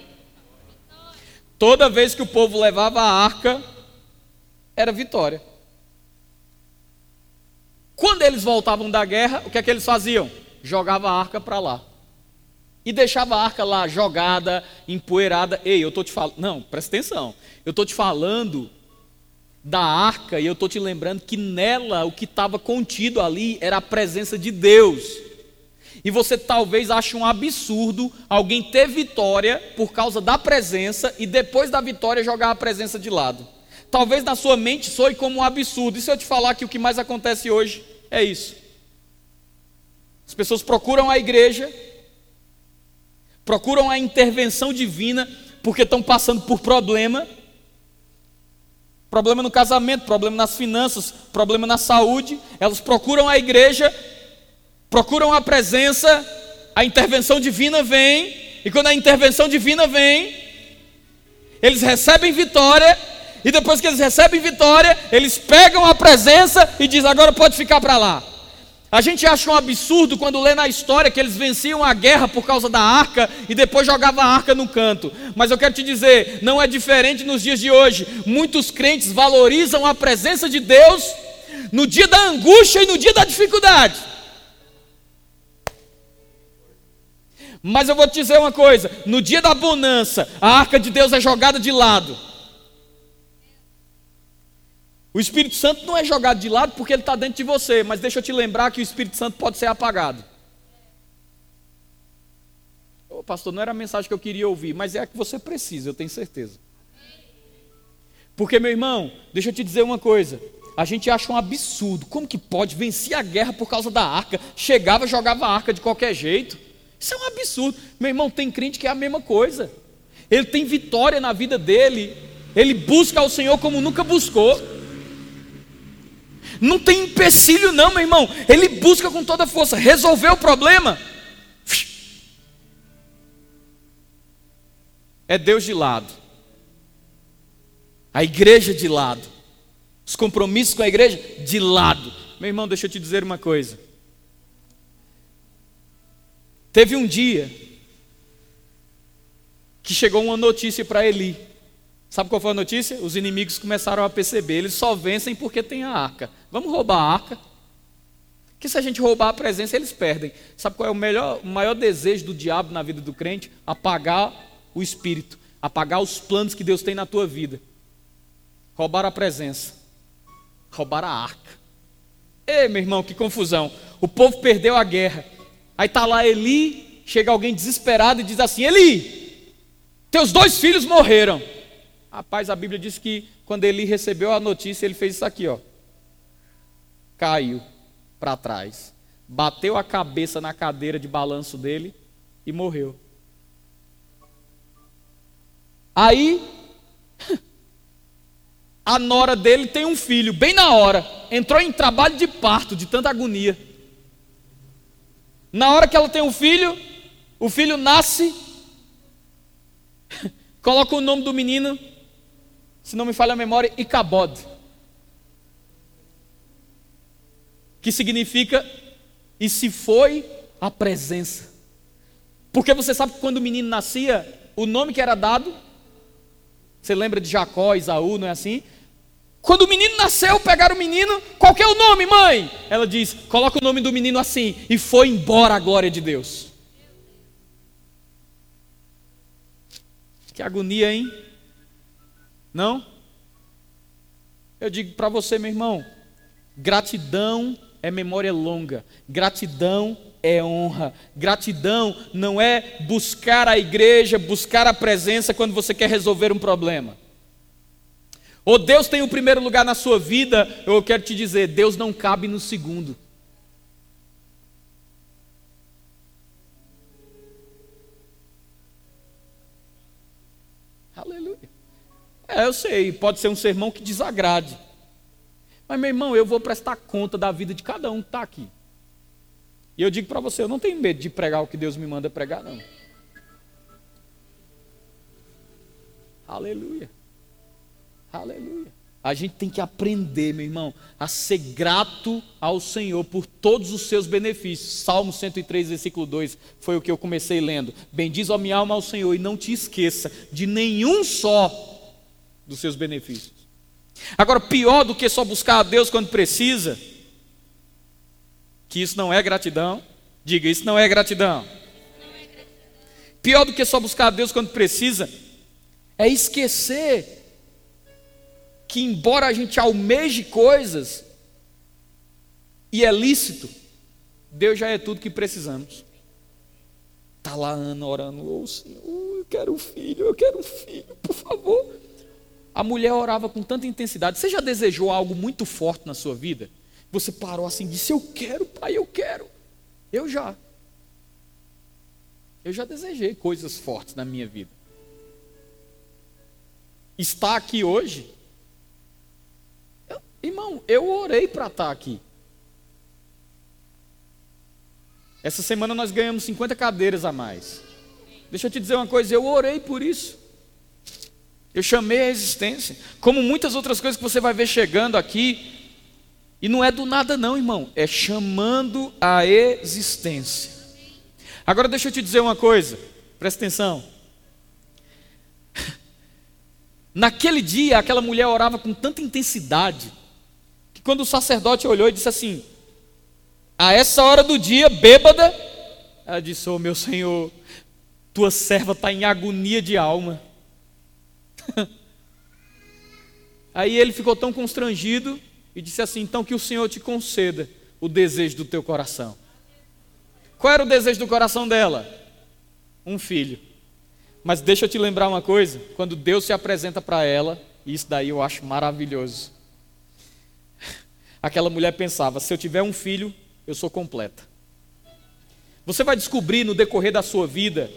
Toda vez que o povo levava a arca, era vitória. Quando eles voltavam da guerra, o que é que eles faziam? Jogava a arca para lá. E deixava a arca lá jogada, empoeirada. Ei, eu estou te falando. Não, presta atenção. Eu estou te falando da arca e eu estou te lembrando que nela o que estava contido ali era a presença de Deus. E você talvez ache um absurdo alguém ter vitória por causa da presença e depois da vitória jogar a presença de lado. Talvez na sua mente soe como um absurdo. E se eu te falar que o que mais acontece hoje é isso? As pessoas procuram a igreja, procuram a intervenção divina porque estão passando por problema. Problema no casamento, problema nas finanças, problema na saúde. Elas procuram a igreja procuram a presença, a intervenção divina vem, e quando a intervenção divina vem, eles recebem vitória, e depois que eles recebem vitória, eles pegam a presença e dizem: agora pode ficar para lá. A gente acha um absurdo quando lê na história que eles venciam a guerra por causa da arca e depois jogavam a arca no canto. Mas eu quero te dizer, não é diferente nos dias de hoje. Muitos crentes valorizam a presença de Deus no dia da angústia e no dia da dificuldade. Mas eu vou te dizer uma coisa: no dia da bonança, a arca de Deus é jogada de lado. O Espírito Santo não é jogado de lado porque ele está dentro de você, mas deixa eu te lembrar que o Espírito Santo pode ser apagado. Ô, pastor, não era a mensagem que eu queria ouvir, mas é a que você precisa, eu tenho certeza. Porque, meu irmão, deixa eu te dizer uma coisa: a gente acha um absurdo, como que pode vencer a guerra por causa da arca? Chegava, jogava a arca de qualquer jeito. Isso é um absurdo. Meu irmão, tem crente que é a mesma coisa. Ele tem vitória na vida dele. Ele busca ao Senhor como nunca buscou. Não tem empecilho, não, meu irmão. Ele busca com toda força. Resolver o problema. É Deus de lado. A igreja de lado. Os compromissos com a igreja de lado. Meu irmão, deixa eu te dizer uma coisa. Teve um dia que chegou uma notícia para Eli. Sabe qual foi a notícia? Os inimigos começaram a perceber, eles só vencem porque tem a arca. Vamos roubar a arca? Que se a gente roubar a presença, eles perdem. Sabe qual é o, melhor, o maior desejo do diabo na vida do crente? Apagar o espírito, apagar os planos que Deus tem na tua vida. Roubar a presença, roubar a arca. Ei, meu irmão, que confusão. O povo perdeu a guerra. Aí está lá Eli, chega alguém desesperado e diz assim: Eli, teus dois filhos morreram. Rapaz, a Bíblia diz que quando Eli recebeu a notícia, ele fez isso aqui, ó. Caiu para trás, bateu a cabeça na cadeira de balanço dele e morreu. Aí, a nora dele tem um filho, bem na hora, entrou em trabalho de parto, de tanta agonia. Na hora que ela tem um filho, o filho nasce, coloca o nome do menino, se não me falha a memória, Icabod. Que significa e se foi a presença. Porque você sabe que quando o menino nascia, o nome que era dado, você lembra de Jacó, Isaú, não é assim? Quando o menino nasceu, pegaram o menino, qual é o nome, mãe? Ela diz: coloca o nome do menino assim, e foi embora a glória de Deus. Que agonia, hein? Não? Eu digo para você, meu irmão, gratidão é memória longa, gratidão é honra, gratidão não é buscar a igreja, buscar a presença quando você quer resolver um problema. Ou Deus tem o primeiro lugar na sua vida, eu quero te dizer, Deus não cabe no segundo. É, eu sei, pode ser um sermão que desagrade. Mas, meu irmão, eu vou prestar conta da vida de cada um que está aqui. E eu digo para você, eu não tenho medo de pregar o que Deus me manda pregar, não. Aleluia. Aleluia. A gente tem que aprender, meu irmão, a ser grato ao Senhor por todos os seus benefícios. Salmo 103, versículo 2, foi o que eu comecei lendo. Bendiz a minha alma ao Senhor e não te esqueça de nenhum só dos seus benefícios. Agora, pior do que só buscar a Deus quando precisa, que isso não é gratidão, diga, isso não é gratidão. Pior do que só buscar a Deus quando precisa, é esquecer que, embora a gente almeje coisas, e é lícito, Deus já é tudo que precisamos. Está lá Ana orando, oh Senhor, eu quero um filho, eu quero um filho, por favor. A mulher orava com tanta intensidade. Você já desejou algo muito forte na sua vida? Você parou assim e disse: Eu quero, pai, eu quero. Eu já. Eu já desejei coisas fortes na minha vida. Está aqui hoje. Eu, irmão, eu orei para estar aqui. Essa semana nós ganhamos 50 cadeiras a mais. Deixa eu te dizer uma coisa, eu orei por isso. Eu chamei a existência. Como muitas outras coisas que você vai ver chegando aqui. E não é do nada, não, irmão. É chamando a existência. Agora deixa eu te dizer uma coisa. Presta atenção. Naquele dia, aquela mulher orava com tanta intensidade. Que quando o sacerdote olhou e disse assim: A essa hora do dia, bêbada. Ela disse: Ô oh, meu senhor, tua serva está em agonia de alma. Aí ele ficou tão constrangido e disse assim: Então que o Senhor te conceda o desejo do teu coração. Qual era o desejo do coração dela? Um filho. Mas deixa eu te lembrar uma coisa: quando Deus se apresenta para ela, isso daí eu acho maravilhoso. Aquela mulher pensava: se eu tiver um filho, eu sou completa. Você vai descobrir no decorrer da sua vida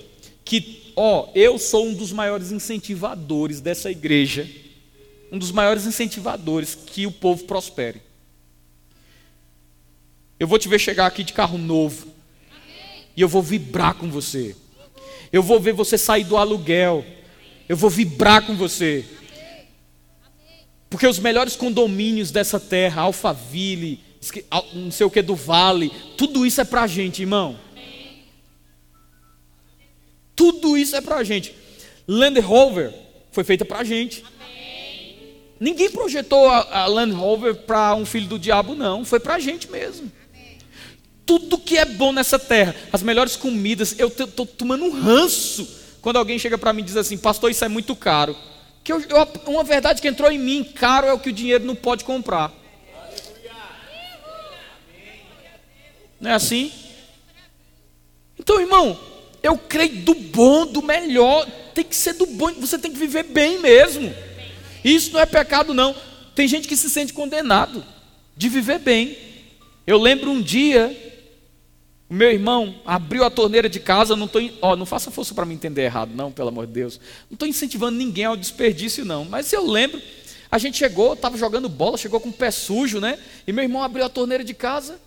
que, ó, eu sou um dos maiores incentivadores dessa igreja, um dos maiores incentivadores que o povo prospere. Eu vou te ver chegar aqui de carro novo, e eu vou vibrar com você. Eu vou ver você sair do aluguel, eu vou vibrar com você. Porque os melhores condomínios dessa terra, Alphaville, não sei o que do Vale, tudo isso é pra gente, irmão. Tudo isso é para a gente. Land Rover foi feita para a gente. Amém. Ninguém projetou a, a Land Rover para um filho do diabo, não. Foi para a gente mesmo. Tudo que é bom nessa terra, as melhores comidas, eu estou tomando um ranço quando alguém chega para mim e diz assim, pastor, isso é muito caro. Que eu, eu, uma verdade que entrou em mim, caro é o que o dinheiro não pode comprar. Não é assim? Então, irmão, eu creio do bom, do melhor. Tem que ser do bom, você tem que viver bem mesmo. Isso não é pecado, não. Tem gente que se sente condenado de viver bem. Eu lembro um dia, o meu irmão abriu a torneira de casa, não tô, ó, não faça força para me entender errado, não, pelo amor de Deus. Não estou incentivando ninguém ao desperdício, não. Mas eu lembro, a gente chegou, estava jogando bola, chegou com o pé sujo, né? E meu irmão abriu a torneira de casa.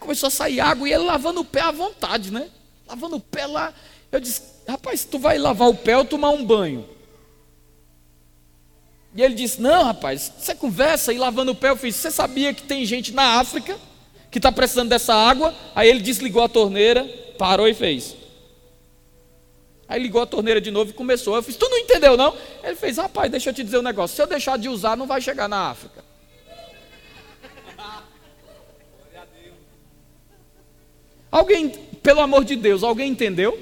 começou a sair água e ele lavando o pé à vontade, né? Lavando o pé lá. Eu disse, rapaz, tu vai lavar o pé ou tomar um banho? E ele disse, não, rapaz, você conversa e lavando o pé. Eu fiz, você sabia que tem gente na África que está precisando dessa água? Aí ele desligou a torneira, parou e fez. Aí ligou a torneira de novo e começou. Eu fiz, tu não entendeu não? Ele fez, rapaz, deixa eu te dizer um negócio. Se eu deixar de usar, não vai chegar na África. Alguém, pelo amor de Deus, alguém entendeu?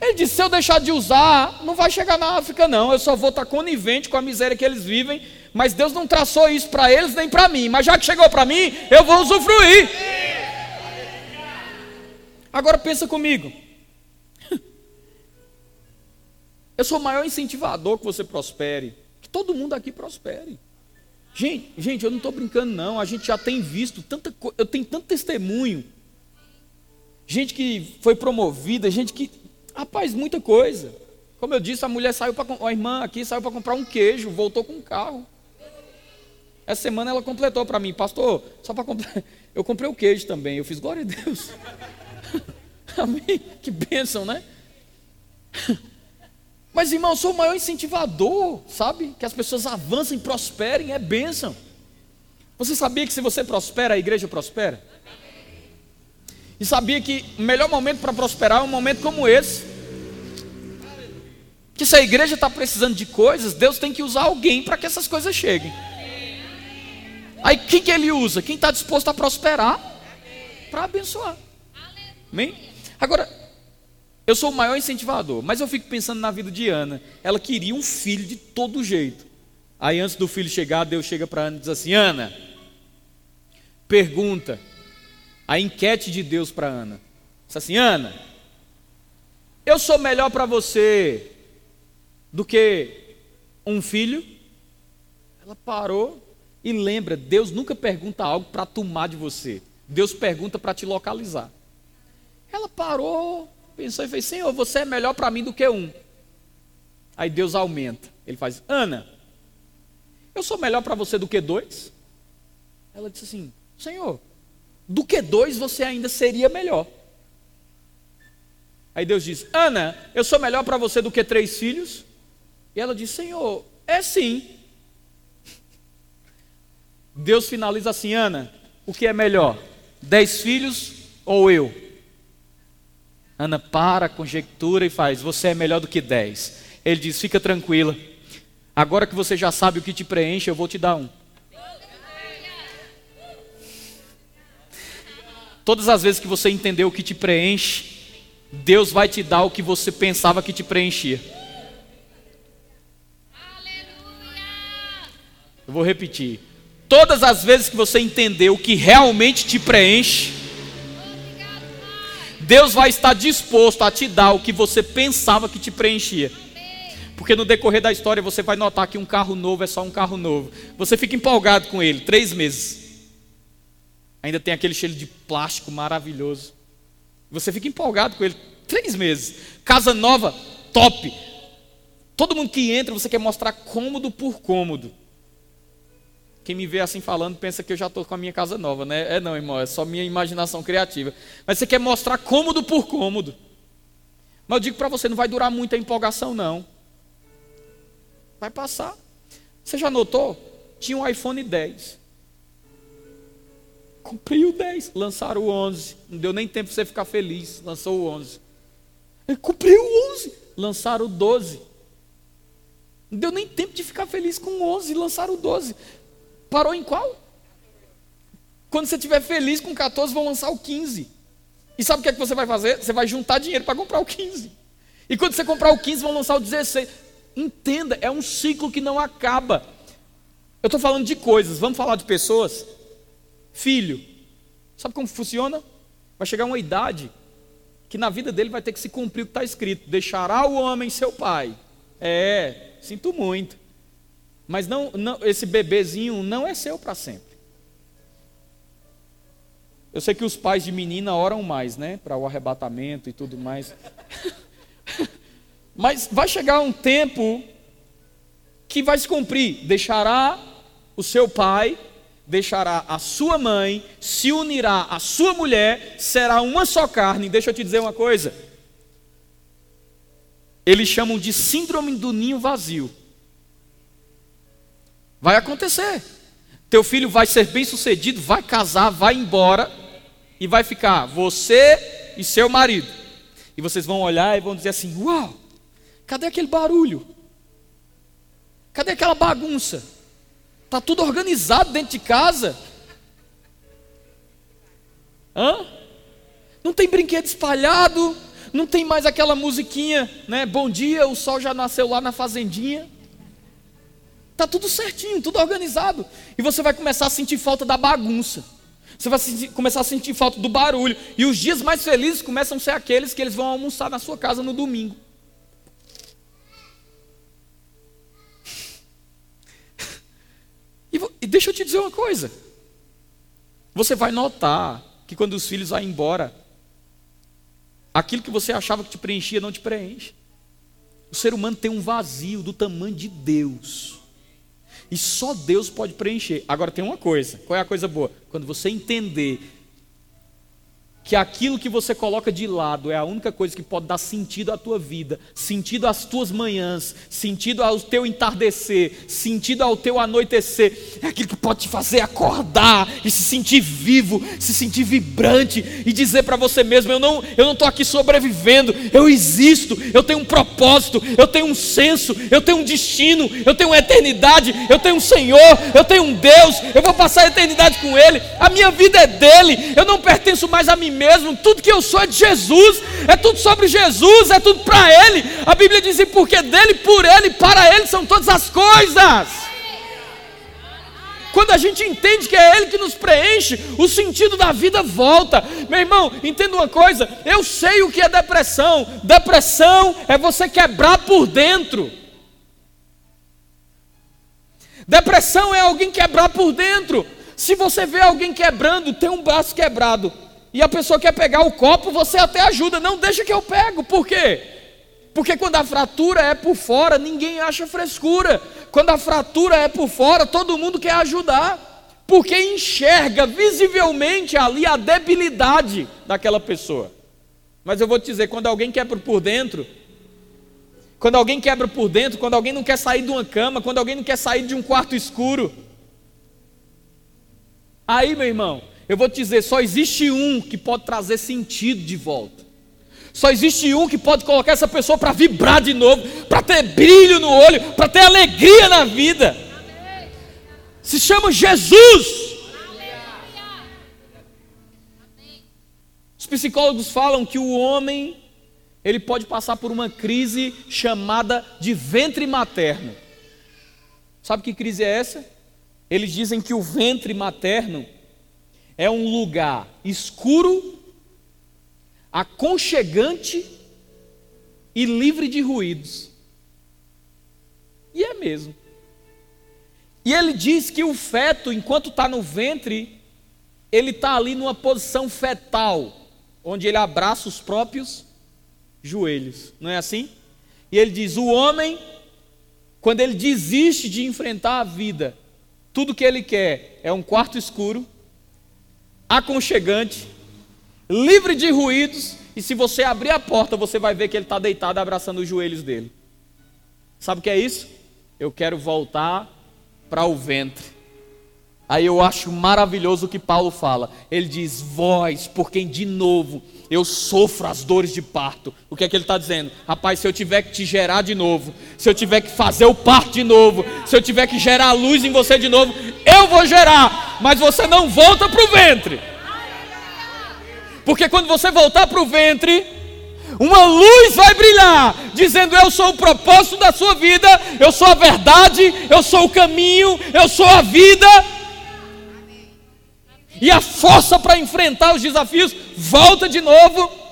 Ele disse: se eu deixar de usar, não vai chegar na África, não. Eu só vou estar conivente com a miséria que eles vivem. Mas Deus não traçou isso para eles nem para mim. Mas já que chegou para mim, eu vou usufruir. Agora pensa comigo. Eu sou o maior incentivador que você prospere. Que todo mundo aqui prospere. Gente, gente, eu não estou brincando, não. A gente já tem visto tanta coisa. Eu tenho tanto testemunho gente que foi promovida, gente que. Rapaz, muita coisa. Como eu disse, a mulher saiu para. A irmã aqui saiu para comprar um queijo, voltou com um carro. Essa semana ela completou para mim, pastor, só para comprar. Eu comprei o queijo também. Eu fiz, glória a Deus. Amém? Que bênção, né? Mas, irmão, eu sou o maior incentivador, sabe? Que as pessoas avancem, prosperem, é bênção. Você sabia que se você prospera, a igreja prospera? E sabia que o melhor momento para prosperar é um momento como esse. Que se a igreja está precisando de coisas, Deus tem que usar alguém para que essas coisas cheguem. Aí quem que ele usa? Quem está disposto a prosperar para abençoar. Amém? Agora, eu sou o maior incentivador, mas eu fico pensando na vida de Ana. Ela queria um filho de todo jeito. Aí antes do filho chegar, Deus chega para Ana e diz assim: Ana, pergunta, a enquete de Deus para Ana. Disse assim: Ana, eu sou melhor para você do que um filho? Ela parou e lembra: Deus nunca pergunta algo para tomar de você, Deus pergunta para te localizar. Ela parou, pensou e fez: Senhor, você é melhor para mim do que um. Aí Deus aumenta. Ele faz: Ana, eu sou melhor para você do que dois? Ela disse assim: Senhor, do que dois você ainda seria melhor. Aí Deus diz: Ana, eu sou melhor para você do que três filhos? E ela diz: Senhor, é sim. Deus finaliza assim: Ana, o que é melhor? Dez filhos ou eu? Ana para, conjectura e faz: Você é melhor do que dez. Ele diz: Fica tranquila. Agora que você já sabe o que te preenche, eu vou te dar um. Todas as vezes que você entender o que te preenche, Deus vai te dar o que você pensava que te preenchia. Eu vou repetir. Todas as vezes que você entender o que realmente te preenche, Deus vai estar disposto a te dar o que você pensava que te preenchia. Porque no decorrer da história você vai notar que um carro novo é só um carro novo. Você fica empolgado com ele, três meses. Ainda tem aquele cheiro de plástico maravilhoso. Você fica empolgado com ele. Três meses. Casa nova, top. Todo mundo que entra, você quer mostrar cômodo por cômodo. Quem me vê assim falando pensa que eu já estou com a minha casa nova, né? É não, irmão, é só minha imaginação criativa. Mas você quer mostrar cômodo por cômodo. Mas eu digo para você, não vai durar muito a empolgação, não. Vai passar. Você já notou? Tinha um iPhone 10. Comprei o 10, lançaram o 11. Não deu nem tempo para você ficar feliz, lançou o 11. Eu comprei o 11, lançaram o 12. Não deu nem tempo de ficar feliz com o 11, lançaram o 12. Parou em qual? Quando você estiver feliz com o 14, vão lançar o 15. E sabe o que, é que você vai fazer? Você vai juntar dinheiro para comprar o 15. E quando você comprar o 15, vão lançar o 16. Entenda, é um ciclo que não acaba. Eu estou falando de coisas, vamos falar de pessoas? Filho. Sabe como funciona? Vai chegar uma idade que na vida dele vai ter que se cumprir o que está escrito: deixará o homem seu pai. É, sinto muito. Mas não, não esse bebezinho não é seu para sempre. Eu sei que os pais de menina oram mais, né? Para o arrebatamento e tudo mais. Mas vai chegar um tempo que vai se cumprir. Deixará o seu pai deixará a sua mãe, se unirá à sua mulher, será uma só carne. Deixa eu te dizer uma coisa. Eles chamam de síndrome do ninho vazio. Vai acontecer. Teu filho vai ser bem sucedido, vai casar, vai embora e vai ficar você e seu marido. E vocês vão olhar e vão dizer assim: Uau, cadê aquele barulho? Cadê aquela bagunça? Está tudo organizado dentro de casa. Hã? Não tem brinquedo espalhado, não tem mais aquela musiquinha, né? Bom dia, o sol já nasceu lá na fazendinha. Tá tudo certinho, tudo organizado. E você vai começar a sentir falta da bagunça. Você vai sentir, começar a sentir falta do barulho. E os dias mais felizes começam a ser aqueles que eles vão almoçar na sua casa no domingo. E, e deixa eu te dizer uma coisa. Você vai notar que quando os filhos vão embora, aquilo que você achava que te preenchia não te preenche. O ser humano tem um vazio do tamanho de Deus. E só Deus pode preencher. Agora tem uma coisa: qual é a coisa boa? Quando você entender que aquilo que você coloca de lado é a única coisa que pode dar sentido à tua vida, sentido às tuas manhãs, sentido ao teu entardecer, sentido ao teu anoitecer, é aquilo que pode te fazer acordar e se sentir vivo, se sentir vibrante e dizer para você mesmo: eu não, eu não estou aqui sobrevivendo, eu existo, eu tenho um propósito, eu tenho um senso, eu tenho um destino, eu tenho uma eternidade, eu tenho um Senhor, eu tenho um Deus, eu vou passar a eternidade com Ele, a minha vida é dele, eu não pertenço mais a mim mesmo, tudo que eu sou é de Jesus, é tudo sobre Jesus, é tudo para Ele. A Bíblia diz: porque dele, por Ele, para Ele são todas as coisas. Quando a gente entende que é Ele que nos preenche, o sentido da vida volta. Meu irmão, entenda uma coisa: eu sei o que é depressão. Depressão é você quebrar por dentro. Depressão é alguém quebrar por dentro. Se você vê alguém quebrando, tem um braço quebrado, e a pessoa quer pegar o copo, você até ajuda, não deixa que eu pego. Por quê? Porque quando a fratura é por fora, ninguém acha frescura. Quando a fratura é por fora, todo mundo quer ajudar. Porque enxerga visivelmente ali a debilidade daquela pessoa. Mas eu vou te dizer, quando alguém quebra por dentro, quando alguém quebra por dentro, quando alguém não quer sair de uma cama, quando alguém não quer sair de um quarto escuro, aí, meu irmão, eu vou te dizer, só existe um que pode trazer sentido de volta. Só existe um que pode colocar essa pessoa para vibrar de novo, para ter brilho no olho, para ter alegria na vida. Se chama Jesus. Os psicólogos falam que o homem ele pode passar por uma crise chamada de ventre materno. Sabe que crise é essa? Eles dizem que o ventre materno é um lugar escuro, aconchegante e livre de ruídos. E é mesmo. E ele diz que o feto, enquanto está no ventre, ele está ali numa posição fetal, onde ele abraça os próprios joelhos. Não é assim? E ele diz: o homem, quando ele desiste de enfrentar a vida, tudo que ele quer é um quarto escuro aconchegante, livre de ruídos, e se você abrir a porta, você vai ver que ele está deitado abraçando os joelhos dele. Sabe o que é isso? Eu quero voltar para o ventre. Aí eu acho maravilhoso o que Paulo fala. Ele diz: Vós, por quem de novo eu sofro as dores de parto. O que é que ele está dizendo? Rapaz, se eu tiver que te gerar de novo, se eu tiver que fazer o parto de novo, se eu tiver que gerar luz em você de novo, eu vou gerar, mas você não volta para o ventre. Porque quando você voltar para o ventre, uma luz vai brilhar, dizendo: Eu sou o propósito da sua vida, eu sou a verdade, eu sou o caminho, eu sou a vida e a força para enfrentar os desafios volta de novo.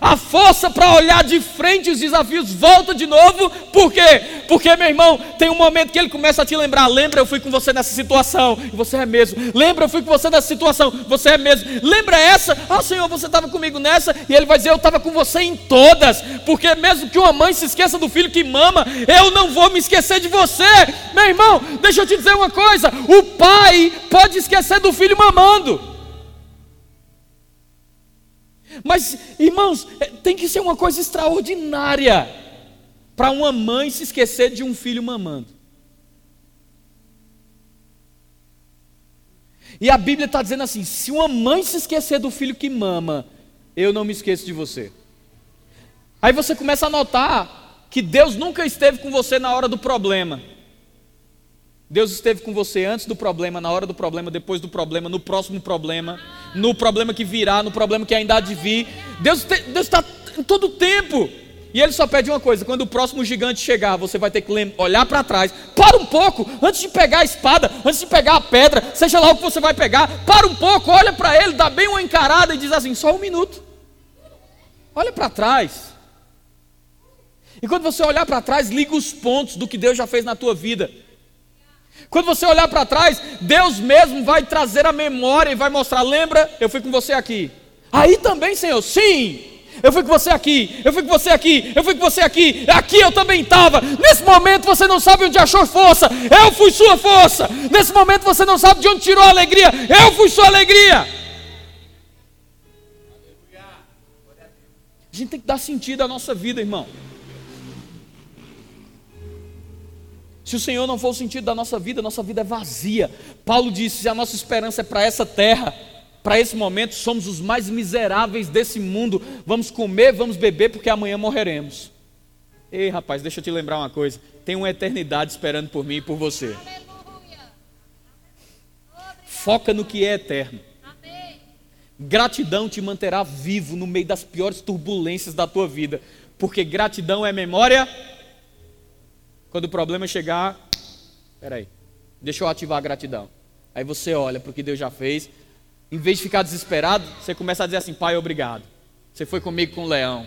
A força para olhar de frente os desafios volta de novo, por quê? Porque, meu irmão, tem um momento que ele começa a te lembrar: lembra, eu fui com você nessa situação, você é mesmo. Lembra, eu fui com você nessa situação, você é mesmo. Lembra essa? Ah, Senhor, você estava comigo nessa, e ele vai dizer: eu estava com você em todas, porque mesmo que uma mãe se esqueça do filho que mama, eu não vou me esquecer de você, meu irmão. Deixa eu te dizer uma coisa: o pai pode esquecer do filho mamando. Mas, irmãos, é, tem que ser uma coisa extraordinária para uma mãe se esquecer de um filho mamando. E a Bíblia está dizendo assim: se uma mãe se esquecer do filho que mama, eu não me esqueço de você. Aí você começa a notar que Deus nunca esteve com você na hora do problema. Deus esteve com você antes do problema, na hora do problema, depois do problema, no próximo problema, no problema que virá, no problema que ainda há de vir. Deus está em todo o tempo. E Ele só pede uma coisa: quando o próximo gigante chegar, você vai ter que olhar para trás. Para um pouco, antes de pegar a espada, antes de pegar a pedra, seja lá o que você vai pegar. Para um pouco, olha para ele, dá bem uma encarada e diz assim: só um minuto. Olha para trás. E quando você olhar para trás, liga os pontos do que Deus já fez na tua vida. Quando você olhar para trás, Deus mesmo vai trazer a memória e vai mostrar: lembra, eu fui com você aqui. Aí também, Senhor, sim, eu fui com você aqui, eu fui com você aqui, eu fui com você aqui, aqui eu também estava. Nesse momento você não sabe onde achou força, eu fui sua força. Nesse momento você não sabe de onde tirou a alegria, eu fui sua alegria. A gente tem que dar sentido à nossa vida, irmão. Se o Senhor não for o sentido da nossa vida, nossa vida é vazia. Paulo disse: se a nossa esperança é para essa terra, para esse momento, somos os mais miseráveis desse mundo. Vamos comer, vamos beber, porque amanhã morreremos. Ei, rapaz, deixa eu te lembrar uma coisa: tem uma eternidade esperando por mim e por você. Foca no que é eterno. Gratidão te manterá vivo no meio das piores turbulências da tua vida, porque gratidão é memória quando o problema chegar, peraí, deixa eu ativar a gratidão. Aí você olha para o que Deus já fez. Em vez de ficar desesperado, você começa a dizer assim: Pai, obrigado. Você foi comigo com o leão.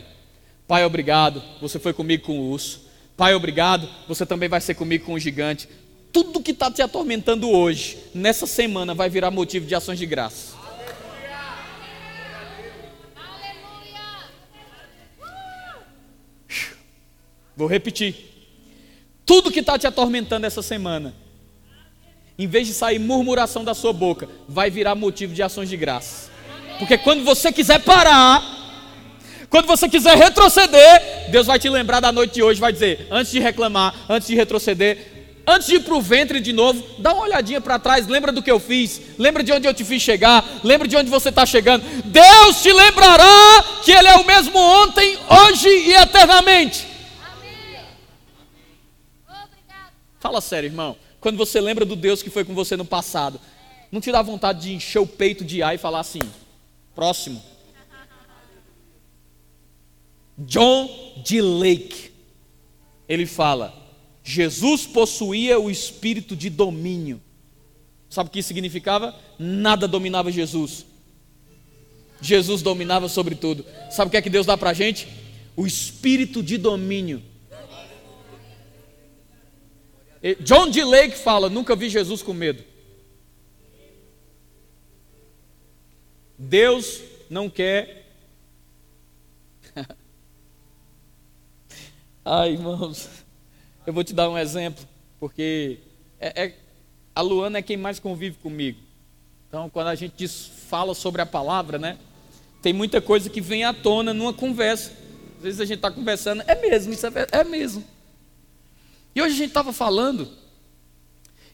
Pai, obrigado. Você foi comigo com o urso. Pai, obrigado. Você também vai ser comigo com o gigante. Tudo que está te atormentando hoje, nessa semana, vai virar motivo de ações de graça. Vou repetir tudo que está te atormentando essa semana, em vez de sair murmuração da sua boca, vai virar motivo de ações de graça. Porque quando você quiser parar, quando você quiser retroceder, Deus vai te lembrar da noite de hoje, vai dizer, antes de reclamar, antes de retroceder, antes de ir para o ventre de novo, dá uma olhadinha para trás, lembra do que eu fiz, lembra de onde eu te fiz chegar, lembra de onde você está chegando. Deus te lembrará que Ele é o mesmo ontem, hoje e eternamente. Fala sério, irmão. Quando você lembra do Deus que foi com você no passado, não te dá vontade de encher o peito de ar e falar assim: próximo. John D. Lake, ele fala: Jesus possuía o espírito de domínio. Sabe o que isso significava? Nada dominava Jesus. Jesus dominava sobre tudo. Sabe o que é que Deus dá para a gente? O espírito de domínio. John D. Lake fala: nunca vi Jesus com medo. Deus não quer. Ai, irmãos, eu vou te dar um exemplo, porque é, é, a Luana é quem mais convive comigo. Então, quando a gente diz, fala sobre a palavra, né? Tem muita coisa que vem à tona numa conversa. Às vezes a gente está conversando, é mesmo, isso é, é mesmo. E hoje a gente estava falando,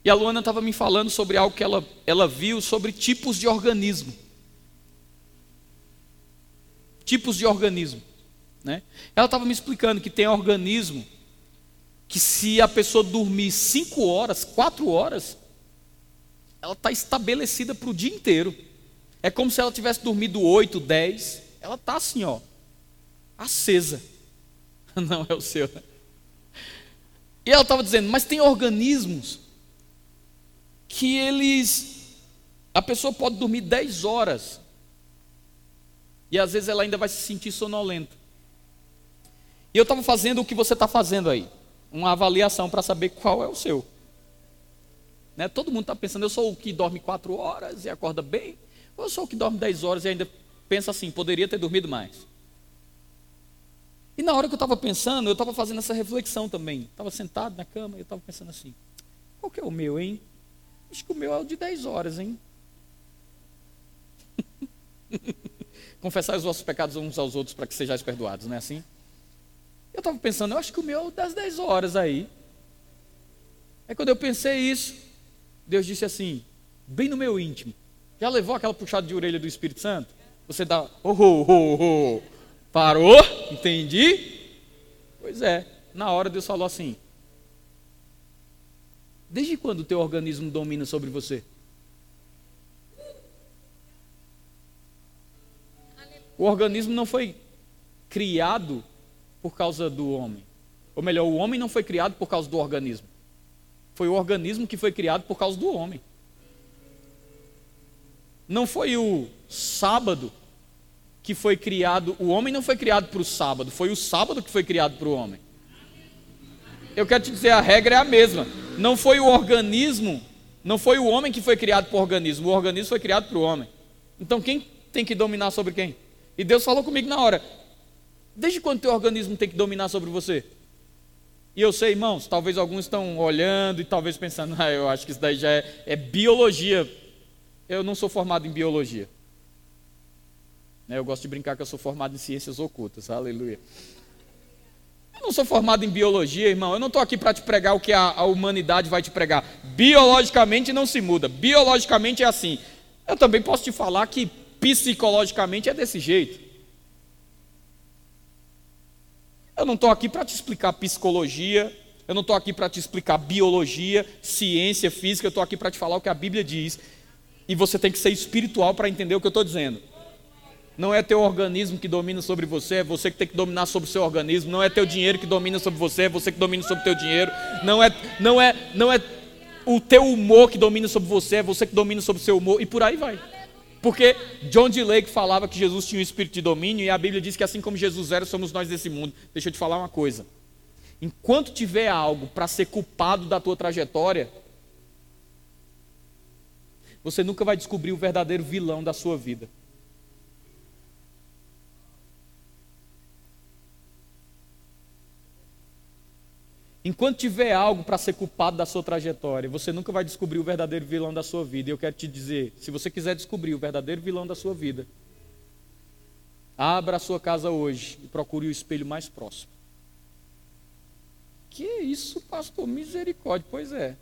e a Luana estava me falando sobre algo que ela, ela viu sobre tipos de organismo. Tipos de organismo. Né? Ela estava me explicando que tem organismo que se a pessoa dormir cinco horas, quatro horas, ela está estabelecida para o dia inteiro. É como se ela tivesse dormido oito, dez. Ela está assim, ó, acesa. Não é o seu. Né? E ela estava dizendo, mas tem organismos que eles. A pessoa pode dormir 10 horas E às vezes ela ainda vai se sentir sonolenta. E eu estava fazendo o que você está fazendo aí. Uma avaliação para saber qual é o seu. Né? Todo mundo está pensando, eu sou o que dorme quatro horas e acorda bem. Ou eu sou o que dorme dez horas e ainda pensa assim, poderia ter dormido mais. E na hora que eu estava pensando, eu estava fazendo essa reflexão também. Estava sentado na cama e eu estava pensando assim: qual que é o meu, hein? Acho que o meu é o de 10 horas, hein? Confessar os vossos pecados uns aos outros para que sejais perdoados, não é assim? Eu estava pensando, eu acho que o meu é o das 10 horas aí. Aí quando eu pensei isso, Deus disse assim, bem no meu íntimo: já levou aquela puxada de orelha do Espírito Santo? Você dá, oh, oh, oh, oh. Parou? Entendi? Pois é. Na hora Deus falou assim: Desde quando o teu organismo domina sobre você? O organismo não foi criado por causa do homem. Ou melhor, o homem não foi criado por causa do organismo. Foi o organismo que foi criado por causa do homem. Não foi o sábado que foi criado, o homem não foi criado para o sábado, foi o sábado que foi criado para o homem. Eu quero te dizer, a regra é a mesma. Não foi o organismo, não foi o homem que foi criado para o organismo, o organismo foi criado para o homem. Então quem tem que dominar sobre quem? E Deus falou comigo na hora: desde quando teu organismo tem que dominar sobre você? E eu sei, irmãos, talvez alguns estão olhando e talvez pensando, ah, eu acho que isso daí já é, é biologia. Eu não sou formado em biologia. Né, eu gosto de brincar que eu sou formado em ciências ocultas, aleluia. Eu não sou formado em biologia, irmão. Eu não estou aqui para te pregar o que a, a, humanidade vai te pregar. Biologicamente não se muda. Biologicamente é assim. Eu também posso te falar que psicologicamente é desse jeito. Eu não estou aqui para te explicar psicologia. Eu não estou aqui para te explicar biologia, ciência, física. Eu estou aqui para te falar o que a Bíblia diz. E você tem que ser espiritual para entender o que eu estou dizendo. Não é teu organismo que domina sobre você, é você que tem que dominar sobre o seu organismo. Não é teu dinheiro que domina sobre você, é você que domina sobre o teu dinheiro. Não é, não é, não é o teu humor que domina sobre você, é você que domina sobre o seu humor e por aí vai. Porque John D. Lake falava que Jesus tinha um espírito de domínio e a Bíblia diz que assim como Jesus era, somos nós desse mundo. Deixa eu te falar uma coisa. Enquanto tiver algo para ser culpado da tua trajetória, você nunca vai descobrir o verdadeiro vilão da sua vida. Enquanto tiver algo para ser culpado da sua trajetória, você nunca vai descobrir o verdadeiro vilão da sua vida. E eu quero te dizer: se você quiser descobrir o verdadeiro vilão da sua vida, abra a sua casa hoje e procure o espelho mais próximo. Que isso, pastor? Misericórdia. Pois é,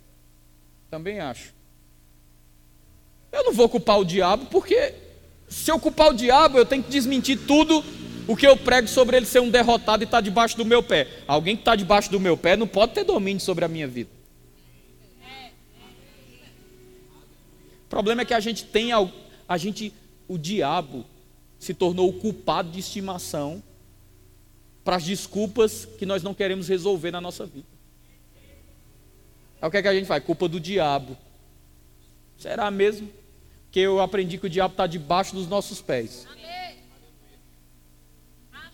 também acho. Eu não vou culpar o diabo, porque se eu culpar o diabo, eu tenho que desmentir tudo o que eu prego sobre ele ser um derrotado e estar tá debaixo do meu pé. Alguém que está debaixo do meu pé não pode ter domínio sobre a minha vida. O problema é que a gente tem a gente o diabo se tornou o culpado de estimação para as desculpas que nós não queremos resolver na nossa vida. É o que, é que a gente faz? Culpa do diabo. Será mesmo? Que eu aprendi que o diabo está debaixo dos nossos pés.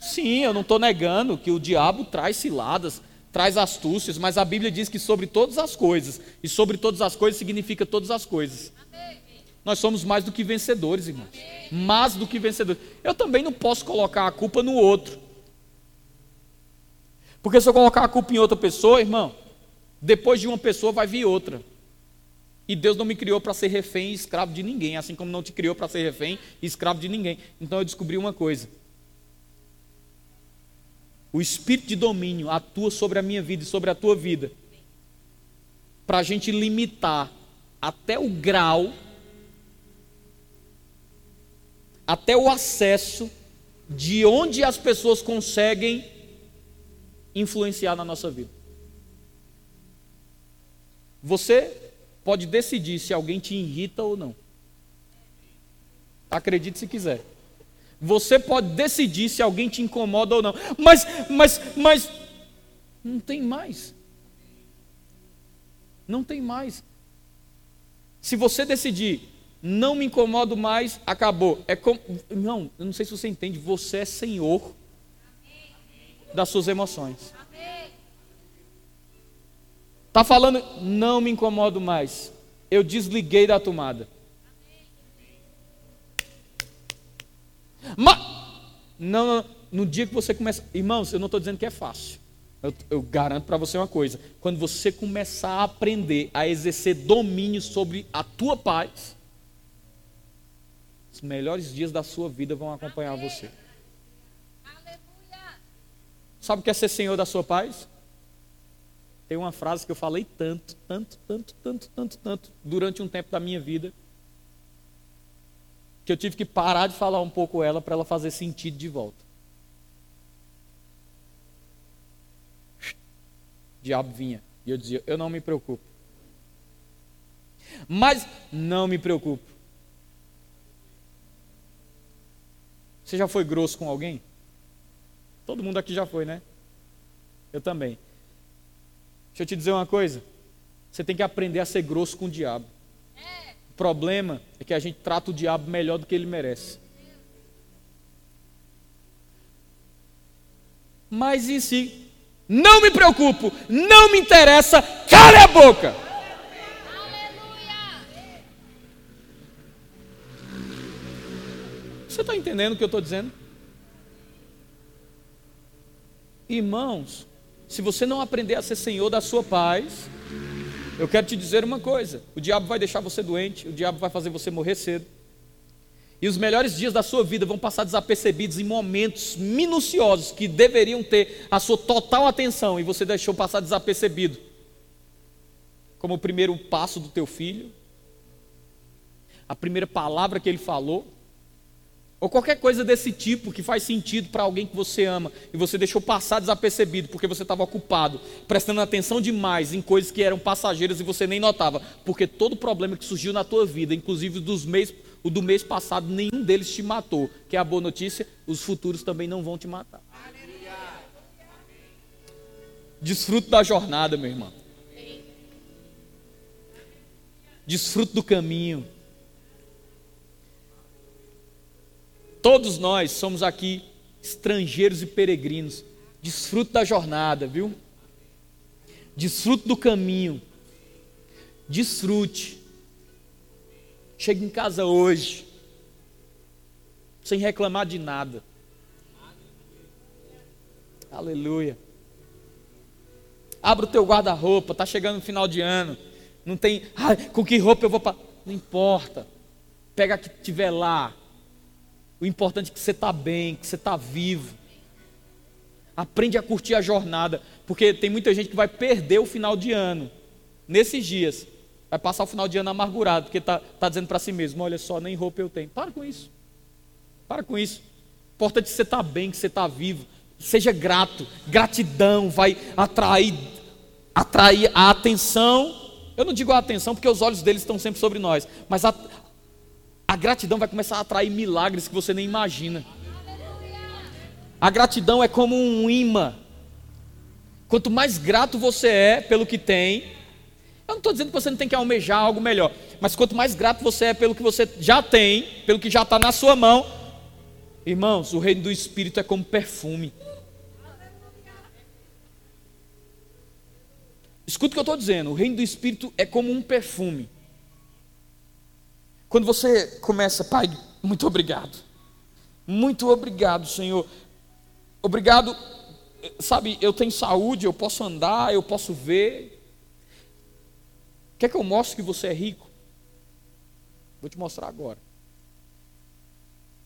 Sim, eu não estou negando que o diabo traz ciladas, traz astúcias, mas a Bíblia diz que sobre todas as coisas, e sobre todas as coisas significa todas as coisas. Nós somos mais do que vencedores, irmãos. Mais do que vencedores. Eu também não posso colocar a culpa no outro. Porque se eu colocar a culpa em outra pessoa, irmão, depois de uma pessoa vai vir outra. E Deus não me criou para ser refém e escravo de ninguém, assim como não te criou para ser refém e escravo de ninguém. Então eu descobri uma coisa: o espírito de domínio atua sobre a minha vida e sobre a tua vida, para a gente limitar até o grau, até o acesso de onde as pessoas conseguem influenciar na nossa vida. Você pode decidir se alguém te irrita ou não. Acredite se quiser. Você pode decidir se alguém te incomoda ou não. Mas, mas, mas, não tem mais. Não tem mais. Se você decidir não me incomodo mais, acabou. É como, não, eu não sei se você entende, você é senhor das suas emoções. Tá falando, não me incomodo mais. Eu desliguei da tomada. Mas, não, não, no dia que você começa, irmãos, eu não estou dizendo que é fácil. Eu, eu garanto para você uma coisa: quando você começar a aprender a exercer domínio sobre a tua paz, os melhores dias da sua vida vão acompanhar você. Sabe o que é ser senhor da sua paz? Tem uma frase que eu falei tanto, tanto, tanto, tanto, tanto, tanto, durante um tempo da minha vida, que eu tive que parar de falar um pouco ela para ela fazer sentido de volta. O diabo vinha e eu dizia: Eu não me preocupo. Mas não me preocupo. Você já foi grosso com alguém? Todo mundo aqui já foi, né? Eu também. Deixa eu te dizer uma coisa. Você tem que aprender a ser grosso com o diabo. Problema é que a gente trata o diabo melhor do que ele merece. Mas e se não me preocupo, não me interessa, cale a boca. Você está entendendo o que eu estou dizendo? Irmãos, se você não aprender a ser senhor da sua paz, eu quero te dizer uma coisa: o diabo vai deixar você doente, o diabo vai fazer você morrer cedo. E os melhores dias da sua vida vão passar desapercebidos em momentos minuciosos que deveriam ter a sua total atenção e você deixou passar desapercebido. Como o primeiro passo do teu filho, a primeira palavra que ele falou, ou qualquer coisa desse tipo que faz sentido para alguém que você ama e você deixou passar desapercebido porque você estava ocupado, prestando atenção demais em coisas que eram passageiras e você nem notava, porque todo problema que surgiu na tua vida, inclusive dos mês, o do mês passado, nenhum deles te matou. Que é a boa notícia, os futuros também não vão te matar. Desfruto da jornada, meu irmão. Desfruto do caminho. Todos nós somos aqui estrangeiros e peregrinos. Desfrute da jornada, viu? Desfrute do caminho. Desfrute. Chegue em casa hoje, sem reclamar de nada. Aleluia. Abra o teu guarda-roupa, está chegando no final de ano. Não tem, ah, com que roupa eu vou para. Não importa. Pega a que tiver lá, o importante é que você está bem, que você está vivo. Aprende a curtir a jornada, porque tem muita gente que vai perder o final de ano nesses dias. Vai passar o final de ano amargurado, porque está tá dizendo para si mesmo: olha só, nem roupa eu tenho. Para com isso. Para com isso. O importante é que você está bem, que você está vivo. Seja grato. Gratidão vai atrair, atrair a atenção. Eu não digo a atenção porque os olhos deles estão sempre sobre nós, mas a, a gratidão vai começar a atrair milagres que você nem imagina. A gratidão é como um imã. Quanto mais grato você é pelo que tem, eu não estou dizendo que você não tem que almejar algo melhor, mas quanto mais grato você é pelo que você já tem, pelo que já está na sua mão, irmãos, o reino do Espírito é como perfume. Escuta o que eu estou dizendo: o reino do Espírito é como um perfume. Quando você começa, Pai, muito obrigado. Muito obrigado, Senhor. Obrigado, sabe, eu tenho saúde, eu posso andar, eu posso ver. Quer que eu mostre que você é rico? Vou te mostrar agora.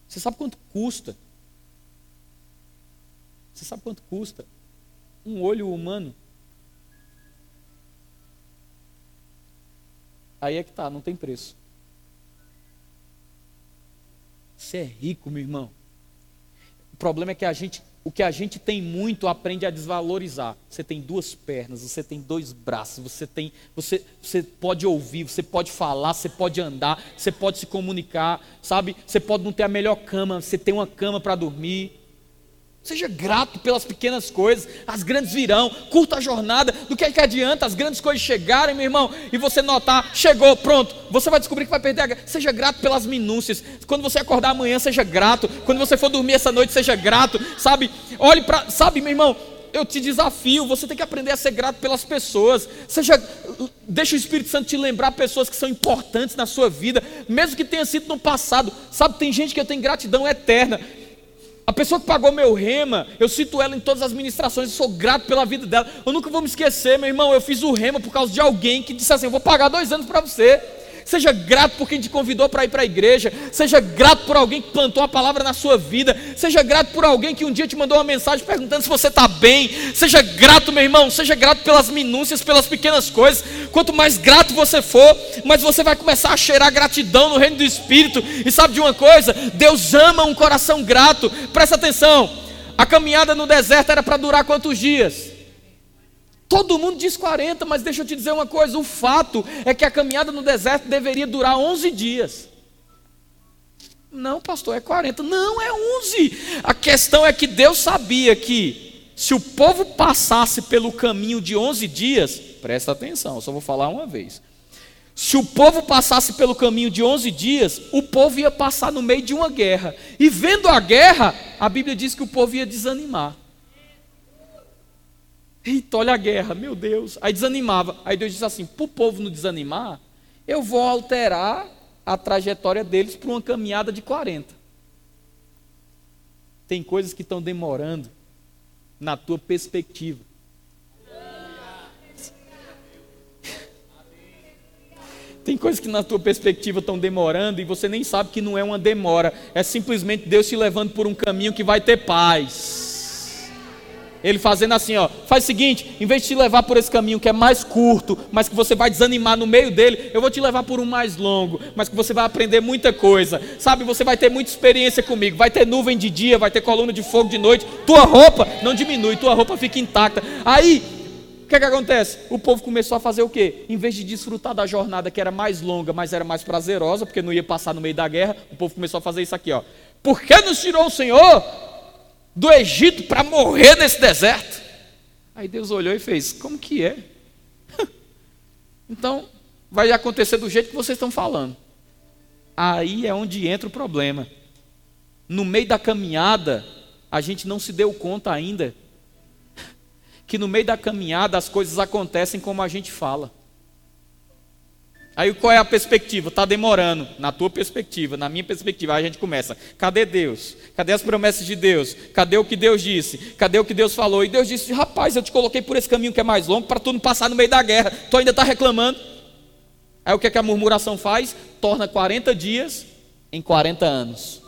Você sabe quanto custa? Você sabe quanto custa um olho humano? Aí é que tá, não tem preço. Você é rico, meu irmão. O problema é que a gente, o que a gente tem muito aprende a desvalorizar. Você tem duas pernas, você tem dois braços, você tem, você, você pode ouvir, você pode falar, você pode andar, você pode se comunicar, sabe? Você pode não ter a melhor cama, você tem uma cama para dormir. Seja grato pelas pequenas coisas, as grandes virão, curta a jornada, do que, é que adianta as grandes coisas chegarem, meu irmão, e você notar, chegou, pronto, você vai descobrir que vai perder a. Seja grato pelas minúcias. Quando você acordar amanhã, seja grato. Quando você for dormir essa noite, seja grato. Sabe? Olhe para, sabe, meu irmão, eu te desafio, você tem que aprender a ser grato pelas pessoas. Seja, deixa o Espírito Santo te lembrar pessoas que são importantes na sua vida, mesmo que tenha sido no passado. Sabe, tem gente que tenho gratidão eterna. A pessoa que pagou meu rema, eu cito ela em todas as ministrações, eu sou grato pela vida dela. Eu nunca vou me esquecer, meu irmão, eu fiz o rema por causa de alguém que disse assim: eu vou pagar dois anos para você. Seja grato por quem te convidou para ir para a igreja. Seja grato por alguém que plantou a palavra na sua vida. Seja grato por alguém que um dia te mandou uma mensagem perguntando se você está bem. Seja grato, meu irmão. Seja grato pelas minúcias, pelas pequenas coisas. Quanto mais grato você for, mais você vai começar a cheirar gratidão no reino do Espírito. E sabe de uma coisa? Deus ama um coração grato. Presta atenção. A caminhada no deserto era para durar quantos dias? Todo mundo diz 40, mas deixa eu te dizer uma coisa: o fato é que a caminhada no deserto deveria durar 11 dias. Não, pastor, é 40. Não, é 11. A questão é que Deus sabia que se o povo passasse pelo caminho de 11 dias, presta atenção, eu só vou falar uma vez. Se o povo passasse pelo caminho de 11 dias, o povo ia passar no meio de uma guerra. E vendo a guerra, a Bíblia diz que o povo ia desanimar. Eita, olha a guerra, meu Deus. Aí desanimava. Aí Deus disse assim: para o povo não desanimar, eu vou alterar a trajetória deles para uma caminhada de 40. Tem coisas que estão demorando na tua perspectiva. Tem coisas que na tua perspectiva estão demorando e você nem sabe que não é uma demora, é simplesmente Deus te levando por um caminho que vai ter paz. Ele fazendo assim, ó, faz o seguinte, em vez de te levar por esse caminho que é mais curto, mas que você vai desanimar no meio dele, eu vou te levar por um mais longo, mas que você vai aprender muita coisa. Sabe, você vai ter muita experiência comigo. Vai ter nuvem de dia, vai ter coluna de fogo de noite. Tua roupa não diminui, tua roupa fica intacta. Aí, o que, que acontece? O povo começou a fazer o quê? Em vez de desfrutar da jornada que era mais longa, mas era mais prazerosa, porque não ia passar no meio da guerra, o povo começou a fazer isso aqui, ó. Por que nos tirou o Senhor do Egito para morrer nesse deserto. Aí Deus olhou e fez: Como que é? então, vai acontecer do jeito que vocês estão falando. Aí é onde entra o problema. No meio da caminhada, a gente não se deu conta ainda que no meio da caminhada as coisas acontecem como a gente fala. Aí qual é a perspectiva? Está demorando. Na tua perspectiva, na minha perspectiva, aí a gente começa. Cadê Deus? Cadê as promessas de Deus? Cadê o que Deus disse? Cadê o que Deus falou? E Deus disse: Rapaz, eu te coloquei por esse caminho que é mais longo para tu não passar no meio da guerra. Tu ainda está reclamando. Aí o que, é que a murmuração faz? Torna 40 dias em 40 anos.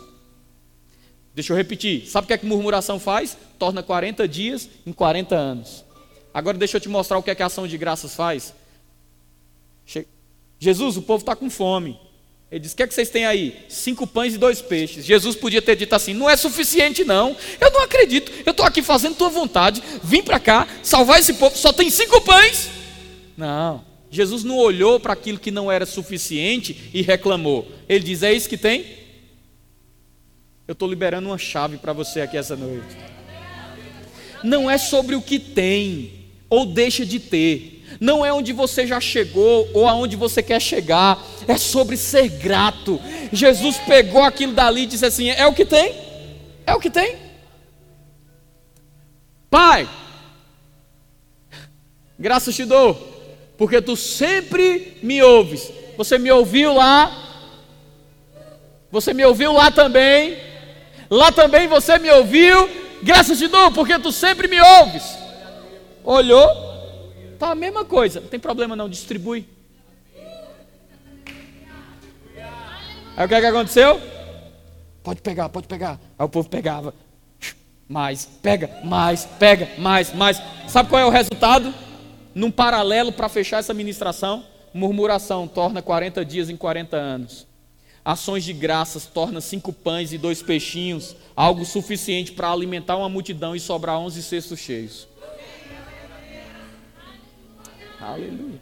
Deixa eu repetir. Sabe o que, é que murmuração faz? Torna 40 dias em 40 anos. Agora deixa eu te mostrar o que, é que a ação de graças faz. Jesus, o povo está com fome. Ele diz: O que é que vocês têm aí? Cinco pães e dois peixes. Jesus podia ter dito assim: Não é suficiente, não. Eu não acredito. Eu estou aqui fazendo tua vontade. Vim para cá, salvar esse povo. Só tem cinco pães. Não. Jesus não olhou para aquilo que não era suficiente e reclamou. Ele diz: É isso que tem? Eu estou liberando uma chave para você aqui essa noite. Não é sobre o que tem ou deixa de ter não é onde você já chegou ou aonde você quer chegar, é sobre ser grato. Jesus pegou aquilo dali e disse assim: é o que tem? É o que tem? Pai, graças te dou, porque tu sempre me ouves. Você me ouviu lá, você me ouviu lá também, lá também você me ouviu. Graças te dou, porque tu sempre me ouves. Olhou, Tá a mesma coisa, não tem problema não, distribui. Aí o que, é que aconteceu? Pode pegar, pode pegar. Aí o povo pegava. Mais, pega, mais, pega, mais, mais. Sabe qual é o resultado? Num paralelo para fechar essa ministração, murmuração torna 40 dias em 40 anos. Ações de graças torna cinco pães e dois peixinhos, algo suficiente para alimentar uma multidão e sobrar onze cestos cheios. Aleluia.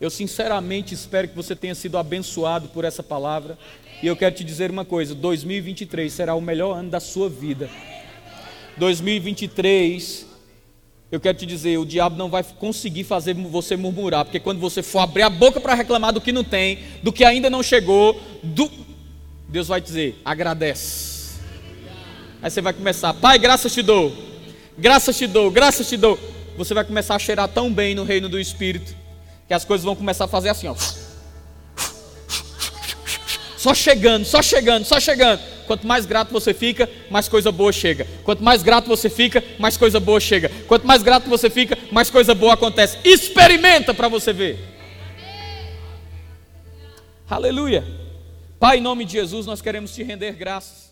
Eu sinceramente espero que você tenha sido abençoado por essa palavra. E eu quero te dizer uma coisa: 2023 será o melhor ano da sua vida. 2023, eu quero te dizer, o diabo não vai conseguir fazer você murmurar, porque quando você for abrir a boca para reclamar do que não tem, do que ainda não chegou, do... Deus vai dizer: agradece. Aí você vai começar, Pai, graças te dou, graças te dou, graças te dou. Você vai começar a cheirar tão bem no reino do Espírito, que as coisas vão começar a fazer assim, ó. Só chegando, só chegando, só chegando. Quanto mais grato você fica, mais coisa boa chega. Quanto mais grato você fica, mais coisa boa chega. Quanto mais grato você fica, mais coisa boa acontece. Experimenta para você ver. Aleluia. Pai, em nome de Jesus, nós queremos te render graças.